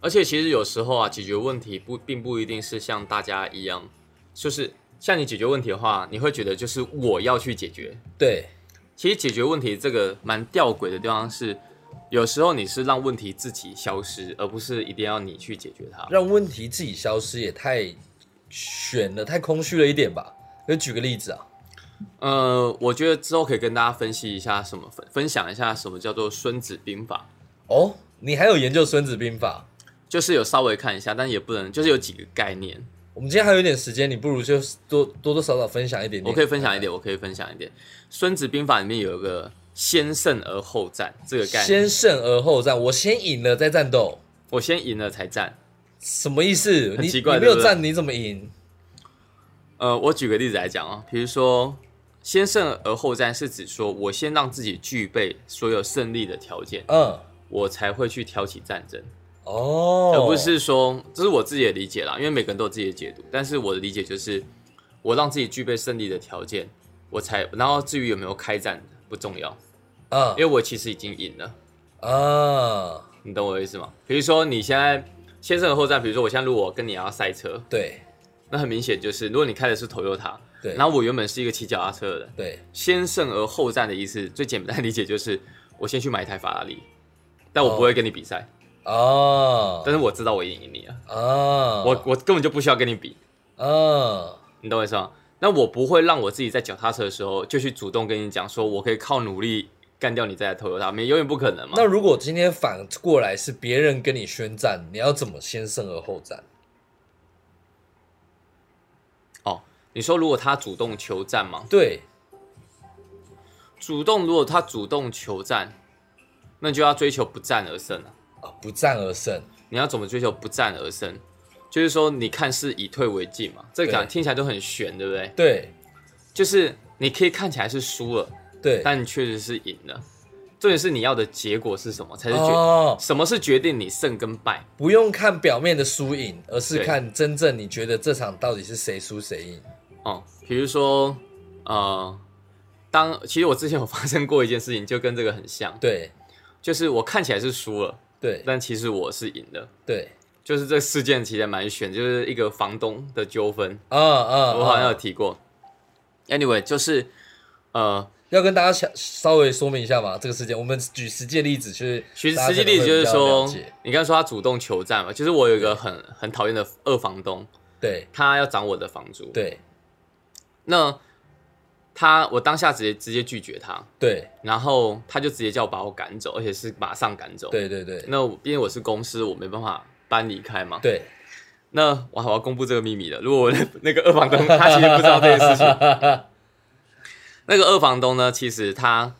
而且其实有时候啊，解决问题不并不一定是像大家一样，就是像你解决问题的话，你会觉得就是我要去解决。
对
其实解决问题这个蛮吊诡的地方是，有时候你是让问题自己消失，而不是一定要你去解决它。
让问题自己消失也太悬了，太空虚了一点吧？就举个例子啊，
呃，我觉得之后可以跟大家分析一下什么分分享一下什么叫做《孙子兵法
哦，你还有研究《孙子兵法》？》，
就是有稍微看一下，但也不能就是有几个概念。
我们今天还有一点时间，你不如就多多多少少分享一点点。
我可以分享一点，我可以分享一点。《孙子兵法》里面有一个“先胜而后战”这个概念，
先胜而后战，我先赢了再战斗，
我先赢了才战。
什么意思？你
很奇怪
你没有战，你怎么赢？
呃，我举个例子来讲啊，比如说“先胜而后战”是指说我先让自己具备所有胜利的条件，
嗯，
我才会去挑起战争，
哦，
而不是说这是我自己的理解啦，因为每个人都有自己的解读。但是我的理解就是，我让自己具备胜利的条件，我才，然后至于有没有开战不重要，
嗯
因为我其实已经赢了。
啊，
你懂我的意思吗？比如说你现在先胜而后战，比如说我现在如果跟你要赛车，
对
那很明显就是如果你开的是 Toyota，
对，
然后我原本是一个骑脚踏车的人，
对
先胜而后战的意思，最简单的理解就是我先去买一台法拉利，但我不会跟你比赛，
哦
但是我知道我赢你了，
哦，
我我根本就不需要跟你比，
哦
你懂我意思吗？那我不会让我自己在脚踏车的时候就去主动跟你讲说，我可以靠努力干掉你这台 Toyota，没永远不可能嘛
那。如果今天反过来是别人跟你宣战，你要怎么先胜而后战？
哦，你说如果他主动求战吗？
对，
主动，如果他主动求战，那就要追求不战而胜了！
啊，不战而胜，
你要怎么追求不战而胜？就是说你看是以退为进嘛，这个讲听起来都很悬，对不对？
对
就是你可以看起来是输了，
对，
但你确实是赢了。重点是你要的结果是什么，才是决、
哦，
什么是决定你胜跟败。
不用看表面的输赢，而是看真正你觉得这场到底是谁输谁赢。
哦，比如说，呃，当其实我之前有发生过一件事情，就跟这个很像，
对。
就是我看起来是输了，
对。
但其实我是赢的。
对，
就是这事件其实蛮悬，就是一个房东的纠纷，
啊啊，
我好像有
啊
提过。Anyway，就是呃，
要跟大家想稍微说明一下嘛，这个事件，我们举实际例子，就是
其实实际例子就是说，你刚才说他主动求战嘛，就是我有一个很很讨厌的二房东，
对。
他要涨我的房租，
对
那他我当下直接直接拒绝他，
对
然后他就直接叫我把我赶走，而且是马上赶走。，
对对对
那我毕竟我是公司，我没办法搬离开嘛。
对，
那我我要公布这个秘密了。如果我那 那个二房东他其实不知道这件事情，那个二房东呢，其实他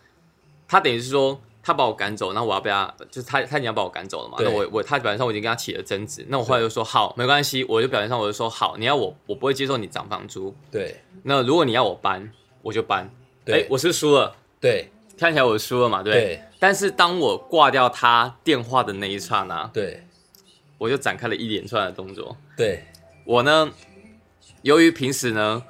他等于是说他把我赶走，那我要被他就是他他已经要把我赶走了嘛。那我我他表面上我已经跟他起了争执，那我后来就说好没关系，我就表面上我就说好，你要我我不会接受你涨房租。
对
那如果你要我搬，我就搬。
对
哎，我是输了，
对
看起来我输了嘛，对不对？
对
但是当我挂掉他电话的那一刹那，
对
我就展开了一连串的动作。
对
我呢，由于平时呢，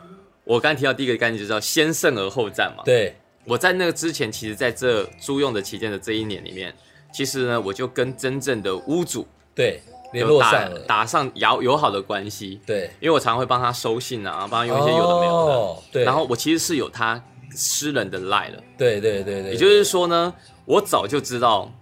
我刚提到第一个概念就叫先胜而后战嘛。
对
我在那个之前，其实在这租用的期间的这一年里面，其实呢，我就跟真正的屋主
对，联
有打
络上了，
打上友友好的关系，
对，
因为我常常会帮他收信啊，帮他用一些有的没有的。
哦对，
然后我其实是有他私人的赖了，
对对对对，
也就是说呢，我早就知道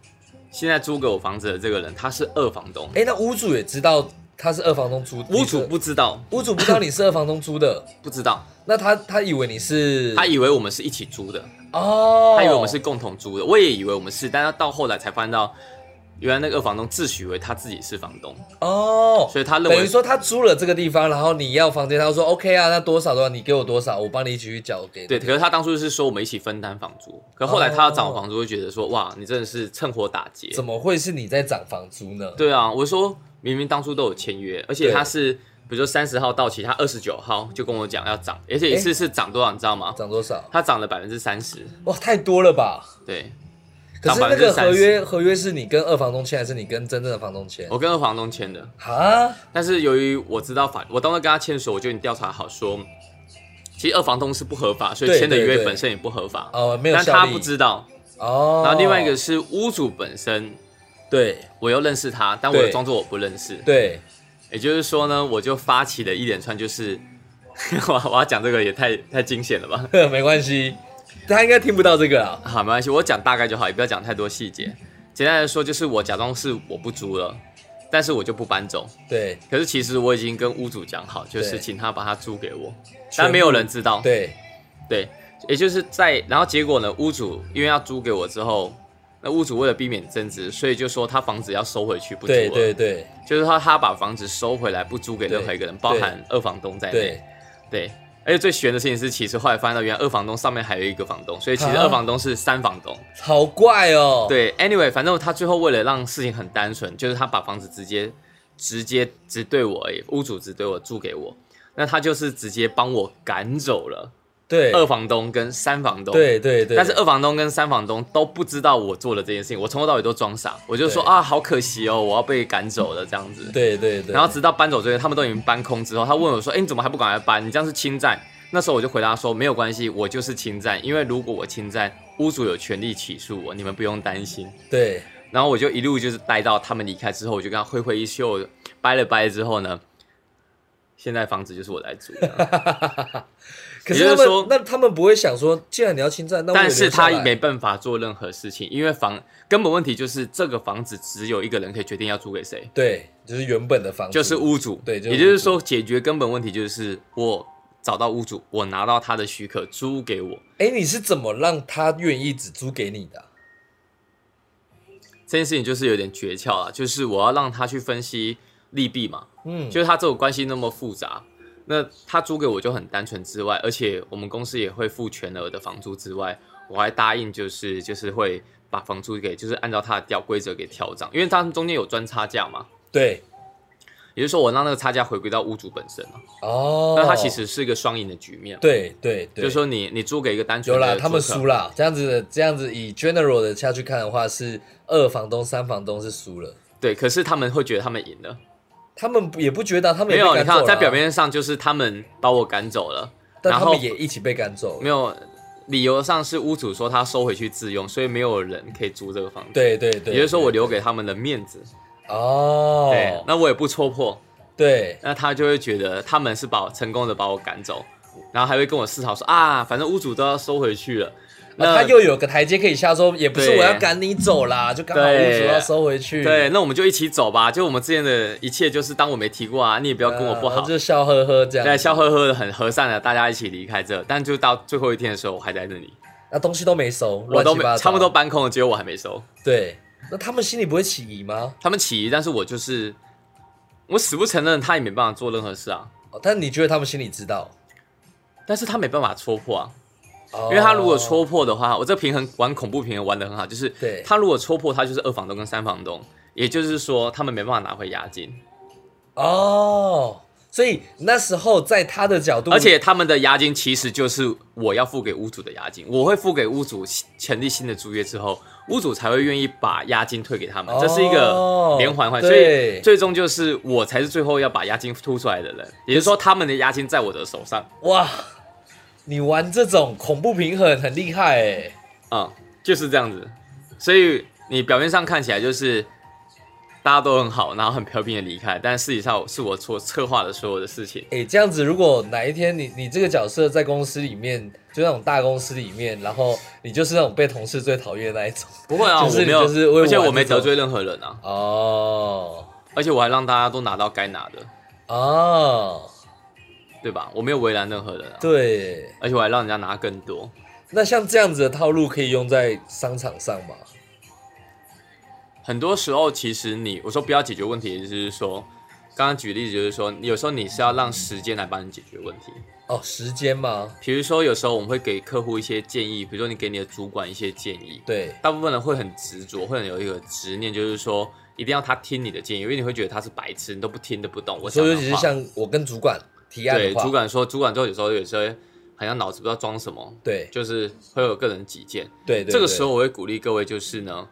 现在租给我房子的这个人他是二房东，
哎，那屋主也知道他是二房东租，
屋主不知道，
屋主不知道你是二房东租的，
不知道，
那他他以为你是
他以为我们是一起租的。
哦，
他以为我们是共同租的，我也以为我们是，但他到后来才发现到，原来那个二房东自诩为他自己是房东，
哦，
所以他认为
等于说他租了这个地方，然后你要房间，他说 OK 啊，那多少多少，你给我多少，我帮你一起去缴给。
对，可是他当初是说我们一起分担房租，可后来他要涨房租，会觉得说哇，你真的是趁火打劫。
怎么会是你在涨房租呢？
对啊，我说明明当初都有签约，而且他是比如说三十号到期，他二十九号就跟我讲要涨，而且一次是涨多少，你知道吗？
涨多少？
他涨了百分之三十，
哇，太多了吧？
对
可是那个合约合约是你跟二房东签，还是你跟真正的房东签？
我跟二房东签的，
啊，
但是由于我知道法，我当时跟他签的时候，我就已经调查好说，其实二房东是不合法，所以
对
签的约本身也不合法。
哦，没有
但他。不知道。
哦，
然后另外一个是屋主本身，
对
我又认识他，但我又装作我不认识。
对
也就是说呢，我就发起了一连串，就是 我我要讲这个也太太惊险了吧？
没关系，他应该听不到这个啊。
好，没关系，我讲大概就好，也不要讲太多细节。简单来说，就是我假装是我不租了，但是我就不搬走。
对
可是其实我已经跟屋主讲好，就是请他把它租给我，但没有人知道。
对
对，也就是在，然后结果呢，屋主因为要租给我之后，那屋主为了避免争执，所以就说他房子要收回去，不租了。
对对对
就是他他把房子收回来，不租给任何一个人，包含二房东在内。
对，
对，而且最悬的事情是，其实后来发现到，原来二房东上面还有一个房东，所以其实
啊
二房东是三房东。
好怪哦。
对，anyway，反正他最后为了让事情很单纯，就是他把房子直接直接只对我而已，屋主只对我租给我，那他就是直接帮我赶走了
对
二房东跟三房东。。
对对对，
但是二房东跟三房东都不知道我做了这件事情，我从头到尾都装傻，我就说啊，好可惜哦，我要被赶走了这样子。
对对对，
然后直到搬走这边，他们都已经搬空之后，他问我说：“哎，你怎么还不赶快搬？你这样是侵占。”那时候我就回答说：“没有关系，我就是侵占，因为如果我侵占，屋主有权利起诉我，你们不用担心。
对”
然后我就一路就是待到他们离开之后，我就跟他挥挥衣袖，掰了掰之后呢，现在房子就是我来租的。
可是他们那他们不会想说，既然你要侵占，那我
但是他没办法做任何事情，因为房根本问题就是这个房子只有一个人可以决定要租给谁，
对，就是原本的房子，
就是屋主。
对就是
也就是说解决根本问题就是我找到屋主，我拿到他的许可租给我。
哎，你是怎么让他愿意只租给你的啊？
这件事情就是有点诀窍了，就是我要让他去分析利弊嘛，
嗯，
就是他这种关系那么复杂，那他租给我就很单纯之外，而且我们公司也会付全额的房租之外，我还答应就是就是会把房租给就是按照他的调规则给调涨，因为他们中间有赚差价嘛，
对
也就是说我让那个差价回归到屋主本身了。
哦，
那它其实是一个双赢的局面。
对对对，
就是说你你租给一个单纯
有啦，
的
他们输啦。这样子的，这样子以 general 的下去看的话，是二房东、三房东是输了。
对，可是他们会觉得他们赢了。
他们也不觉得，他们
没有，你看在表面上就是他们把我赶走了，
但他
然后
们也一起被赶走了。
没有理由上是屋主说他收回去自用，所以没有人可以租这个房子。，
对对对，
也就是说我留给他们的面子。
哦，
对，那我也不戳破，
对。
那他就会觉得他们是把我成功的把我赶走，然后还会跟我思考说啊，反正屋主都要收回去了，那、
啊他又有个台阶可以下，说也不是我要赶你走啦，就刚好屋
对
主要收回去。
对，那我们就一起走吧。就我们之间的一切，就是当我没提过啊，你也不要跟我不好，
啊就笑呵呵这样。
对，笑呵呵的很和善的，大家一起离开这。但就到最后一天的时候，我还在那里，
那东西都没收，
我都没差不多。搬空了，只有我还没收。
对，那他们心里不会起疑吗？
他们起疑，但是我就是我死不承认，他也没办法做任何事啊。
哦但你觉得他们心里知道？
但是他没办法戳破啊，
哦
因为他如果戳破的话，我这平衡玩恐怖平衡玩的很好，就是他如果戳破，他就是二房东跟三房东，也就是说他们没办法拿回押金，
哦，所以那时候在他的角度，
而且他们的押金其实就是我要付给屋主的押金，我会付给屋主成立新的租约之后，屋主才会愿意把押金退给他们，这是一个连环环，所以最终就是我才是最后要把押金吐出来的人，也就是说他们的押金在我的手上，
哇，你玩这种恐怖平衡很厉害哎。
嗯，就是这样子，所以你表面上看起来就是大家都很好，然后很和平的离开，但事实上是我所策划的所有的事情。
哎、这样子，如果哪一天你你这个角色在公司里面，就那种大公司里面，然后你就是那种被同事最讨厌的那一种，
不会啊，
就是
我没有，
就是为
而且我没得罪任何人啊，
哦。
而且我还让大家都拿到该拿的，
哦，
对吧？我没有为难任何人啊，
对，
而且我还让人家拿更多。
那像这样子的套路可以用在商场上吗？
很多时候，其实你我说不要解决问题，也就是说，刚刚举例子就是说，有时候你是要让时间来帮你解决问题。
哦，时间吗？
比如说，有时候我们会给客户一些建议，比如说你给你的主管一些建议，
对，
大部分人会很执着，会很有一个执念，就是说一定要他听你的建议，因为你会觉得他是白痴，你都不听都不懂。我
说尤其是像我跟主管提案
对主管说，主管之后有时候有些好像脑子不知道装什么，
对。
就是会有个人己见。
对对，对
这个时候我会鼓励各位，就是呢，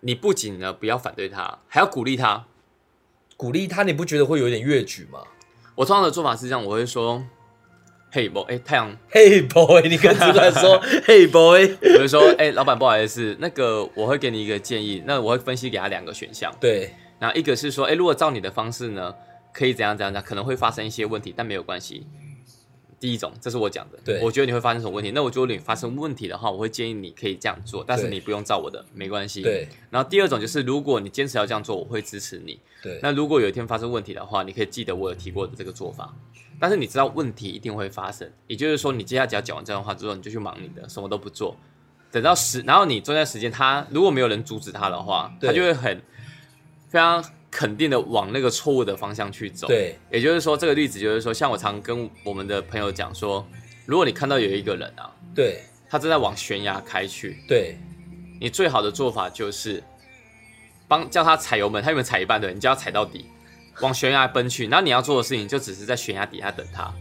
你不仅呢不要反对他，还要鼓励他。
鼓励他，你不觉得会有点越矩吗？
我通常的做法是这样，我会说，嘿，不，哎，太阳，
嘿、boy，你跟主管说，嘿、boy，
我会说，哎，老板，不好意思，那个我会给你一个建议，那我会分析给他两个选项，
对。
然后一个是说，哎，如果照你的方式呢，可以怎样怎样怎样，可能会发生一些问题，但没有关系。第一种，这是我讲的，
对
我觉得你会发生什么问题，那我觉得你发生问题的话，我会建议你可以这样做，但是你不用照我的，没关系。
对
然后第二种就是，如果你坚持要这样做，我会支持你。
对，
那如果有一天发生问题的话，你可以记得我有提过的这个做法。但是你知道问题一定会发生，也就是说，你接下来只要讲完这段话之后，你就去忙你的，什么都不做，等到时，然后你中间时间他如果没有人阻止他的话，他就会很非常肯定的往那个错误的方向去走。，
对
也就是说，这个例子就是说，像我常跟我们的朋友讲说，如果你看到有一个人啊，
对
他正在往悬崖开去，
对
你最好的做法就是帮叫他踩油门，他有没有踩一半对，你就要踩到底，往悬崖奔去。然后你要做的事情就只是在悬崖底下等他，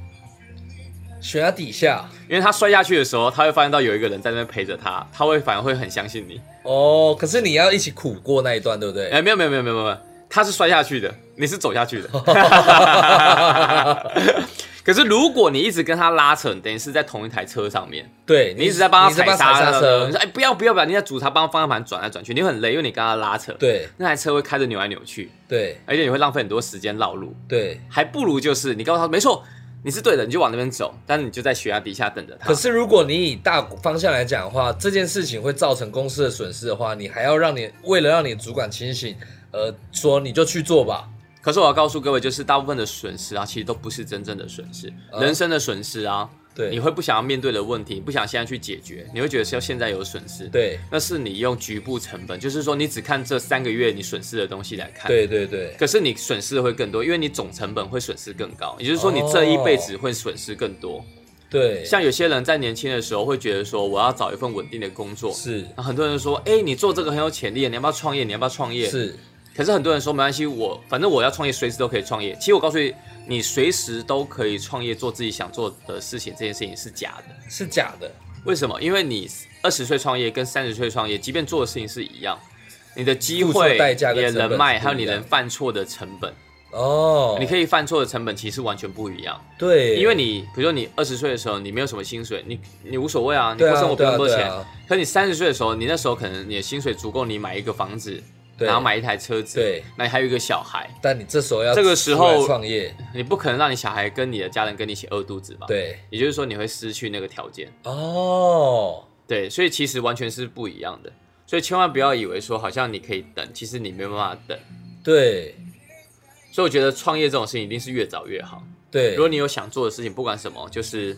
悬崖底下
因为他摔下去的时候，他会发现到有一个人在那边陪着他，他会反而会很相信你。
哦，可是你要一起苦过那一段，对不对？
哎、没有没有没有没有没有，他是摔下去的，你是走下去的。可是如果你一直跟他拉扯，等于是在同一台车上面，
对
你一直在帮他踩刹车，你说哎不要不要不要，你在阻他帮方向盘转来转去，你会很累，因为你跟他拉扯，
对
那台车会开着扭来扭去，
对
而且你会浪费很多时间绕路。
对。
还不如就是你告诉他没错，你是对的，你就往那边走，但是你就在悬崖底下等着他。
可是如果你以大方向来讲的话，这件事情会造成公司的损失的话，你还要让你为了让你主管清醒，呃，说你就去做吧。
可是我要告诉各位，就是大部分的损失啊，其实都不是真正的损失，
啊
人生的损失啊，
对，
你会不想要面对的问题，你不想现在去解决，你会觉得是要现在有损失。，
对
那是你用局部成本，就是说你只看这三个月你损失的东西来看。。
对对对
可是你损失的会更多，因为你总成本会损失更高，也就是说你这一辈子会损失更多。
对，
像有些人在年轻的时候会觉得说，我要找一份稳定的工作，
是
很多人说，哎、你做这个很有潜力，你要不要创业？你要不要创业？
是，
可是很多人说没关系，我反正我要创业，随时都可以创业。其实我告诉你，你随时都可以创业，做自己想做的事情，这件事情是假的。
是假的。
为什么？因为你二十岁创业跟三十岁创业，即便做的事情是一样，你的机会、
代价
你的人脉，还有你能犯错的成本，
哦，
你可以犯错的成本其实完全不一样。
对，
因为你，比如说你二十岁的时候，你没有什么薪水，你你无所谓啊，你过生活不用多钱。
对啊啊
可你三十岁的时候，你那时候可能你的薪水足够你买一个房子，
对
然后买一台车子，
对，
那你还有一个小孩，
但你这时候要
这个时候
创业，
你不可能让你小孩跟你的家人跟你一起饿肚子吧？，
对，
也就是说你会失去那个条件。
哦，
对，所以其实完全是不一样的。所以千万不要以为说好像你可以等，其实你没有办法等。
对
所以我觉得创业这种事情一定是越早越好。
对，
如果你有想做的事情，不管什么，就是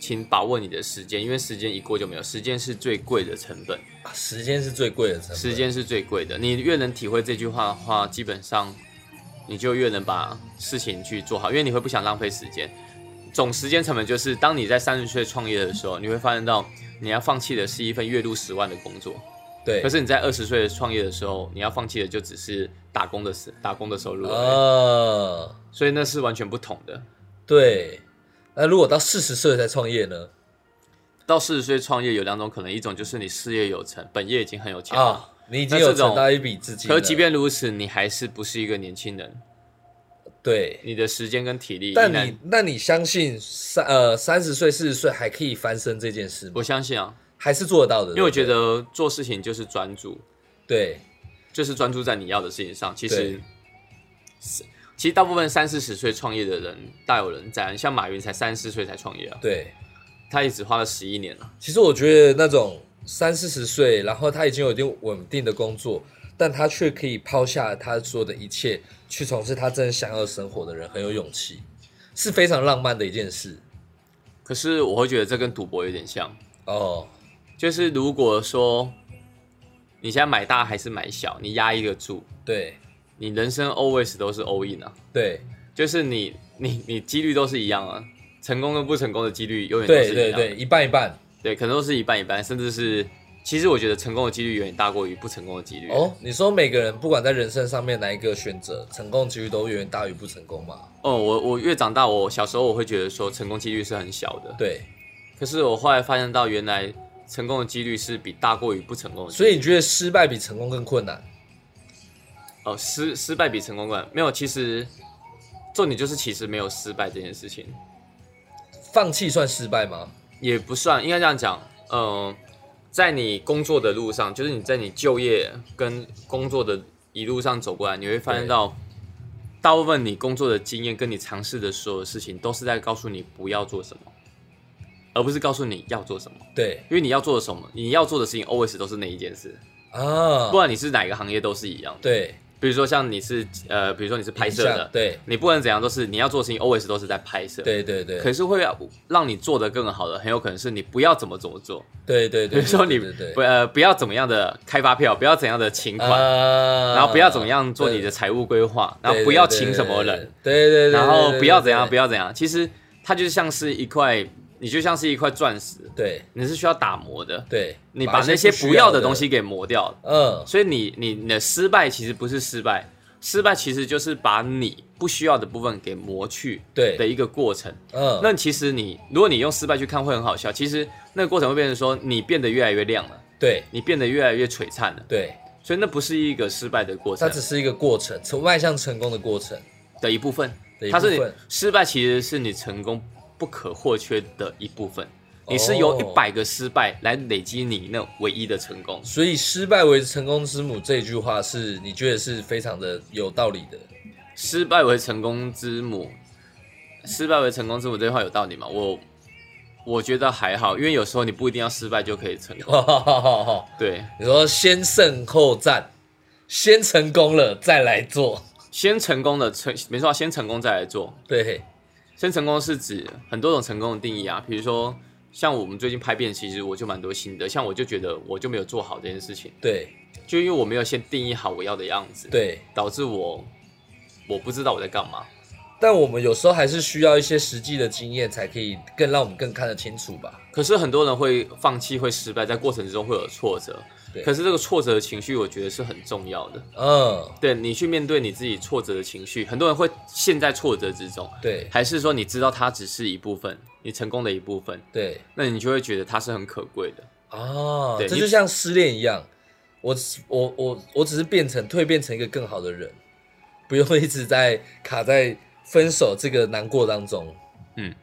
请把握你的时间，因为时间一过就没有，时间是最贵的成本，
时间是最贵的成本，
时间是最贵的。你越能体会这句话的话，基本上你就越能把事情去做好，因为你会不想浪费时间。总时间成本就是，当你在三十岁创业的时候，你会发现到你要放弃的是一份月入十万的工作，
对
可，是你在二十岁创业的时候，你要放弃的就只是打工的时打工的收入而已，
啊，
所以那是完全不同的。
对。那如果到四十岁才创业呢？
到四十岁创业有两种可能，一种就是你事业有成，本业已经很有钱了，
啊，你已经有存到一笔资金，
可即便如此，你还是不是一个年轻人，
对，
你的时间跟体力
但你那你相信三呃三十岁四十岁还可以翻身这件事吗？
我相信啊，
还是做得到的，
因为我觉得做事情就是专注，
对。
就是专注在你要的事情上。其
对
实，是其实大部分三四十岁创业的人大有人在，像马云才三四岁才创业啊，
对，
他也只花了十一年了。
其实我觉得那种三四十岁，然后他已经有一定稳定的工作，但他却可以抛下他所有的一切，去从事他真的想要生活的人，很有勇气，是非常浪漫的一件事。
可是我会觉得这跟赌博有点像，
哦，
就是如果说你现在买大还是买小，你压一个注，
对。
你人生 always 都是 all in 啊，
对。
就是你你你几率都是一样啊，成功跟不成功的几率永远都是一样。
对对对，一半一半。
对，可能都是一半一半，甚至是，其实我觉得成功的几率远远大过于不成功的几率。
哦，你说每个人不管在人生上面哪一个选择，成功几率都远远大于不成功嘛？
哦，我我越长大，我小时候我会觉得说成功几率是很小的，
对，
可是我后来发现到原来成功的几率是比大过于不成功的。
所以你觉得失败比成功更困难？
哦，失失败比成功更没有，其实重点就是其实没有失败这件事情，
放弃算失败吗？
也不算，应该这样讲，嗯、在你工作的路上，就是你在你就业跟工作的一路上走过来，你会发现到，大部分你工作的经验跟你尝试的所有事情，都是在告诉你不要做什么，而不是告诉你要做什么。
对
因为你要做的什么，你要做的事情 always 都是那一件事，
啊
不，管你是哪个行业都是一样的。
对，
比如说像你是呃，比如说你是拍摄的，
对。
你不管怎样都是你要做的事情 always 都是在拍摄。。
对对对，
可是会让你做得更好的，很有可能是你不要怎么怎么做，
对对对，
比如说你不呃不要怎么样的开发票，不要怎样的请款，
啊。
然后不要怎么样做你的财务规划，然后不要请什么人，，
对对对，
然后不要怎样不
要
要怎样，其实它就像是一块，你就像是一块钻石，
对
你是需要打磨的，
对，
你把那些
不
要的
的
东西，给磨掉了。
嗯，
所以你你你的失败其实不是失败，失败其实就是把你不需要的部分给磨去
对的，
一个过程。
嗯，
那其实你如果你用失败去看会很好笑，其实那个过程会变成说你变得越来越亮了，
对
你变得越来越璀璨了，
对，
所以那不是一个失败的过程
它只是一个过程，从迈向成功的过程
的一部分，它是。失败其实是你成功不可或缺的一部分。你是由
哦
一百个失败来累积你那唯一的成功。
所以“失败为成功之母”这句话是你觉得是非常的有道理的。
失败为成功之母，失败为成功之母这句话有道理吗？我我觉得还好，因为有时候你不一定要失败就可以成功。对，
你说先胜后战，先成功了再来做，
先成功的成没错啊，先成功再来做。
对
先成功是指很多种成功的定义啊，比如说像我们最近拍片，其实我就蛮多心得，像我就觉得我就没有做好这件事情，
对
就因为我没有先定义好我要的样子，，
对
导致我我不知道我在干嘛。
但我们有时候还是需要一些实际的经验，才可以更让我们更看得清楚吧。
可是很多人会放弃，会失败，在过程之中会有挫折。
对
可是这个挫折的情绪，我觉得是很重要的。
嗯，
对你去面对你自己挫折的情绪，很多人会陷在挫折之中，
对
还是说你知道它只是一部分，你成功的一部分，
对
那你就会觉得它是很可贵的。
哦，
对
这就像失恋一样，我我我我只是变成蜕变成一个更好的人，不用一直在卡在分手这个难过当中。
嗯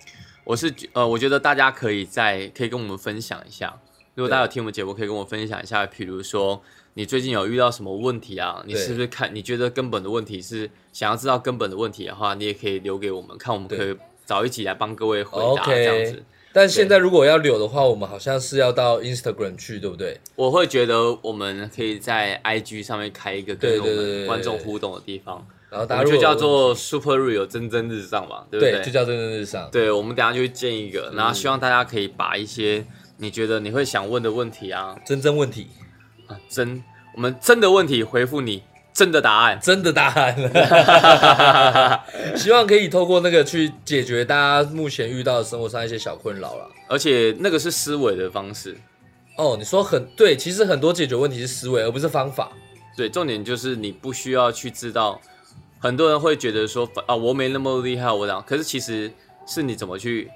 我是觉呃，我觉得大家可以在可以跟我们分享一下，如果大家有听我们节目，可以跟我分享一下，比如说你最近有遇到什么问题啊？你是不是看你觉得根本的问题是想要知道根本的问题的话，你也可以留给我们，看我们可以找一起来帮各位回答这样子。
但现在如果要留的话，我们好像是要到 Instagram 去，对不对？
我会觉得我们可以在 IG 上面开一个跟我们观众互动的地方，们就叫
大家就叫
做 Super Real 蒸蒸日上嘛，对不
对，就叫蒸蒸日上。
对，我们等下就会建一个，
嗯
然后希望大家可以把一些你觉得你会想问的问题啊，
真真问题，
啊真我们真的问题回复你真的答案。
真的答案。希望可以透过那个去解决大家目前遇到的生活上一些小困扰了。
而且那个是思维的方式，
哦，你说很对，其实很多解决问题是思维，而不是方法。
对，重点就是你不需要去知道，很多人会觉得说啊，我没那么厉害，我这样，可是其实是你怎么去，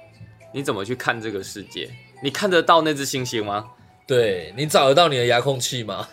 你怎么去看这个世界，你看得到那只星星吗？
对你找得到你的遥控器 吗？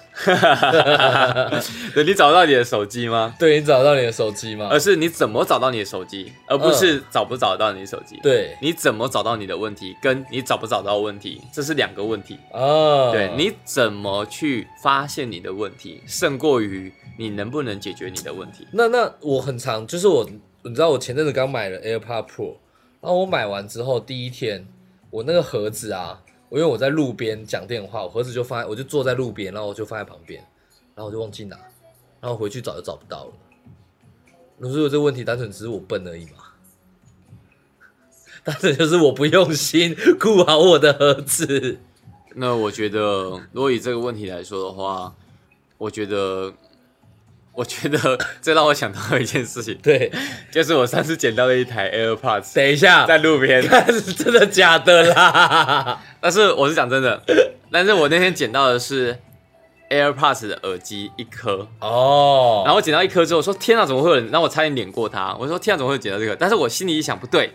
对，你找得到你的手机吗？
对你找得到你的手机吗
而？是你怎么找到你的手机，而不是找不找得到你的手机。，
对
你怎么找到你的问题，跟你找不找到问题，这是两个问题。
哦，
对，你怎么去发现你的问题，胜过于你能不能解决你的问题。
那那我很常就是我，你知道我前阵子刚买了 AirPod Pro，然后我买完之后第一天，我那个盒子啊，我因为我在路边讲电话，我盒子就放在，我就坐在路边，然后我就放在旁边，然后我就忘记拿，然后回去找就找不到了。如果这个问题单纯只是我笨而已嘛，单纯就是我不用心顾好我的盒子。
那我觉得，如果以这个问题来说的话，我觉得，我觉得 这让我想到一件事情，
对，
就是我上次捡到了一台 AirPods
等一下，
在路边，
真的假的啦？
但是我是讲真的，但是我那天捡到的是 AirPods 的耳机一颗，
哦，
然后我捡到一颗之后说天啊，怎么会有人？然后我差点碾过它，我说天啊，怎么会捡到这个？但是我心里一想，不对，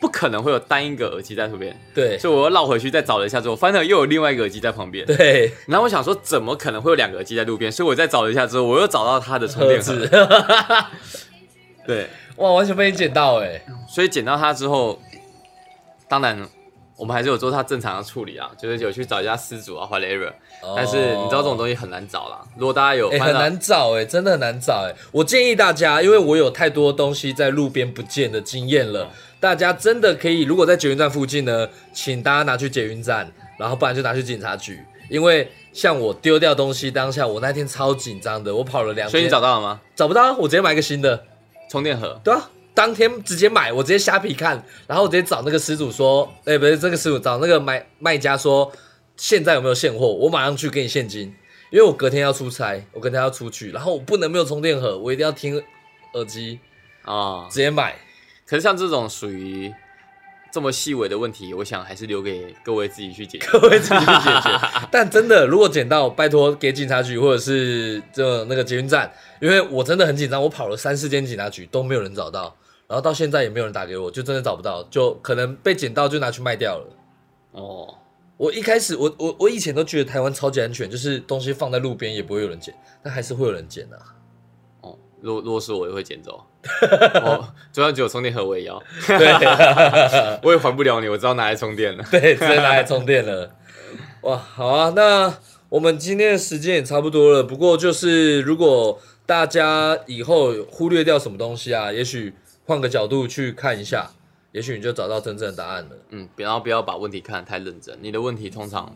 不可能会有单一个耳机在这边，
对
所以我又绕回去再找了一下之后，发现又有另外一个耳机在旁边。
对，
然后我想说，怎么可能会有两个耳机在路边？所以我再找了一下之后，我又找到它的充电
盒。
对，
哇，完全被你捡到哎！
所以捡到它之后，当然我们还是有做它正常的处理啊，就是有去找一下失主啊，whatever。但是你知道这种东西很难找啦。如果大家有
哎、很难找哎、真的很难找哎、我建议大家，因为我有太多东西在路边不见的经验了，大家真的可以，如果在捷运站附近呢，请大家拿去捷运站，然后不然就拿去警察局，因为像我丢掉东西当下，我那天超紧张的，我跑了两天，
所以你找到了吗？
找不到啊，我直接买一个新的，
充电盒。
对啊。当天直接买，我直接瞎皮看，然后我直接找那个失主说，哎、不是这个失主，找那个买卖家说，现在有没有现货？我马上去给你现金，因为我隔天要出差，我隔天要出去，然后我不能没有充电盒，我一定要听耳机，
哦，
直接买。
可是像这种属于这么细微的问题，我想还是留给各位自己去解决。
各位自己去解决。但真的，如果捡到，拜托给警察局或者是这那个捷运站，因为我真的很紧张，我跑了三四间警察局都没有人找到，然后到现在也没有人打给我，就真的找不到，就可能被捡到就拿去卖掉了。
哦，
我一开始，我我我以前都觉得台湾超级安全，就是东西放在路边也不会有人捡，但还是会有人捡啊。
果如果是我也会捡走。哦，就算只有充电盒我也要，
对
我也还不了你，我知道拿来充电了。
对，直接拿来充电了。哇，好啊，那我们今天的时间也差不多了。不过就是如果大家以后忽略掉什么东西啊，也许换个角度去看一下，也许你就找到真正的答案了。
嗯，不要不要把问题看得太认真，你的问题通常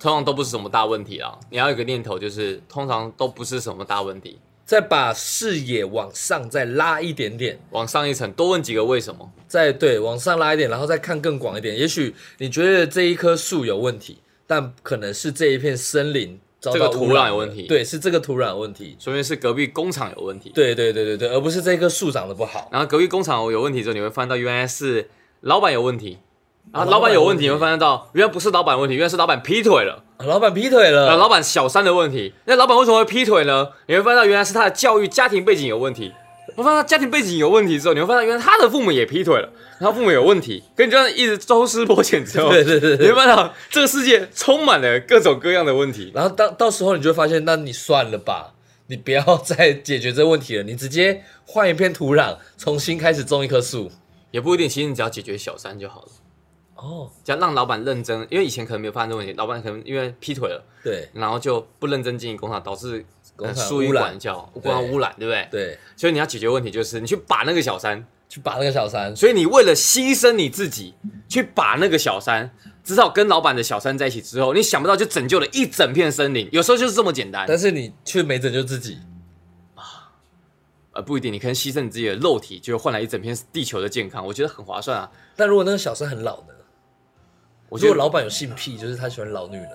通常都不是什么大问题啊。你要有一个念头，就是通常都不是什么大问题。
再把视野往上再拉一点点，
往上一层，多问几个为什么。
再对往上拉一点，然后再看更广一点。也许你觉得这一棵树有问题，但可能是这一片森林遭
这个土壤
到污染
有问题
对，是这个土壤有问题。
说明是隔壁工厂有问题。
对对对对对，而不是这棵树长得不好。
然后隔壁工厂有问题之后，你会发现到原来是老板有问题，然后老
老板有问题
你会发现到原来不是老板问题，原来是老板劈腿了。
啊老板劈腿
呃，
了，
老板小三的问题，那老板为什么会劈腿呢？你会发现到原来是他的教育家庭背景有问题。我发现他家庭背景有问题之后，你会发现原来他的父母也劈腿了，然后父母有问题，跟你这样一直抽丝剥茧之后，
对对对对
你会发现到这个世界充满了各种各样的问题。
然后到到时候你就会发现，那你算了吧，你不要再解决这个问题了，你直接换一片土壤，重新开始种一棵树。
也不一定，其实你只要解决小三就好了，
哦，
只要让老板认真，因为以前可能没有发生这个问题，老板可能因为劈腿了，
对
然后就不认真经营工厂，导致
工厂
呃疏于
污染
管教，工厂污染，对不对？
对，
所以你要解决问题，就是你去把那个小三，
去把那个小三，
所以你为了牺牲你自己去把那个小三，至少跟老板的小三在一起之后，你想不到就拯救了一整片森林，有时候就是这么简单。
但是你却没拯救自己。
呃，不一定，你可能牺牲你自己的肉体，就换来一整片地球的健康，我觉得很划算啊。
但如果那个小三很老呢？
我觉得
如果老板有性癖，就是他喜欢老女人。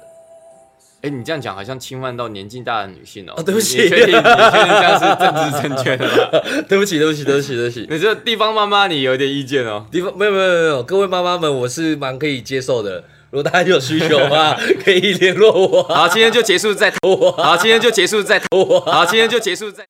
哎、你这样讲好像侵犯到年纪大的女性哦、
啊对不起
你确定？你确定这样是政治正确的吗？
对不起，对不起，对不起，对不起。
你这地方妈妈，你有点意见哦。
地方没有没有没有各位妈妈们，我是蛮可以接受的。如果大家有需求的话，可以联络我。
好，今天就结束在，好，今天就结束在，好，今天就结束在。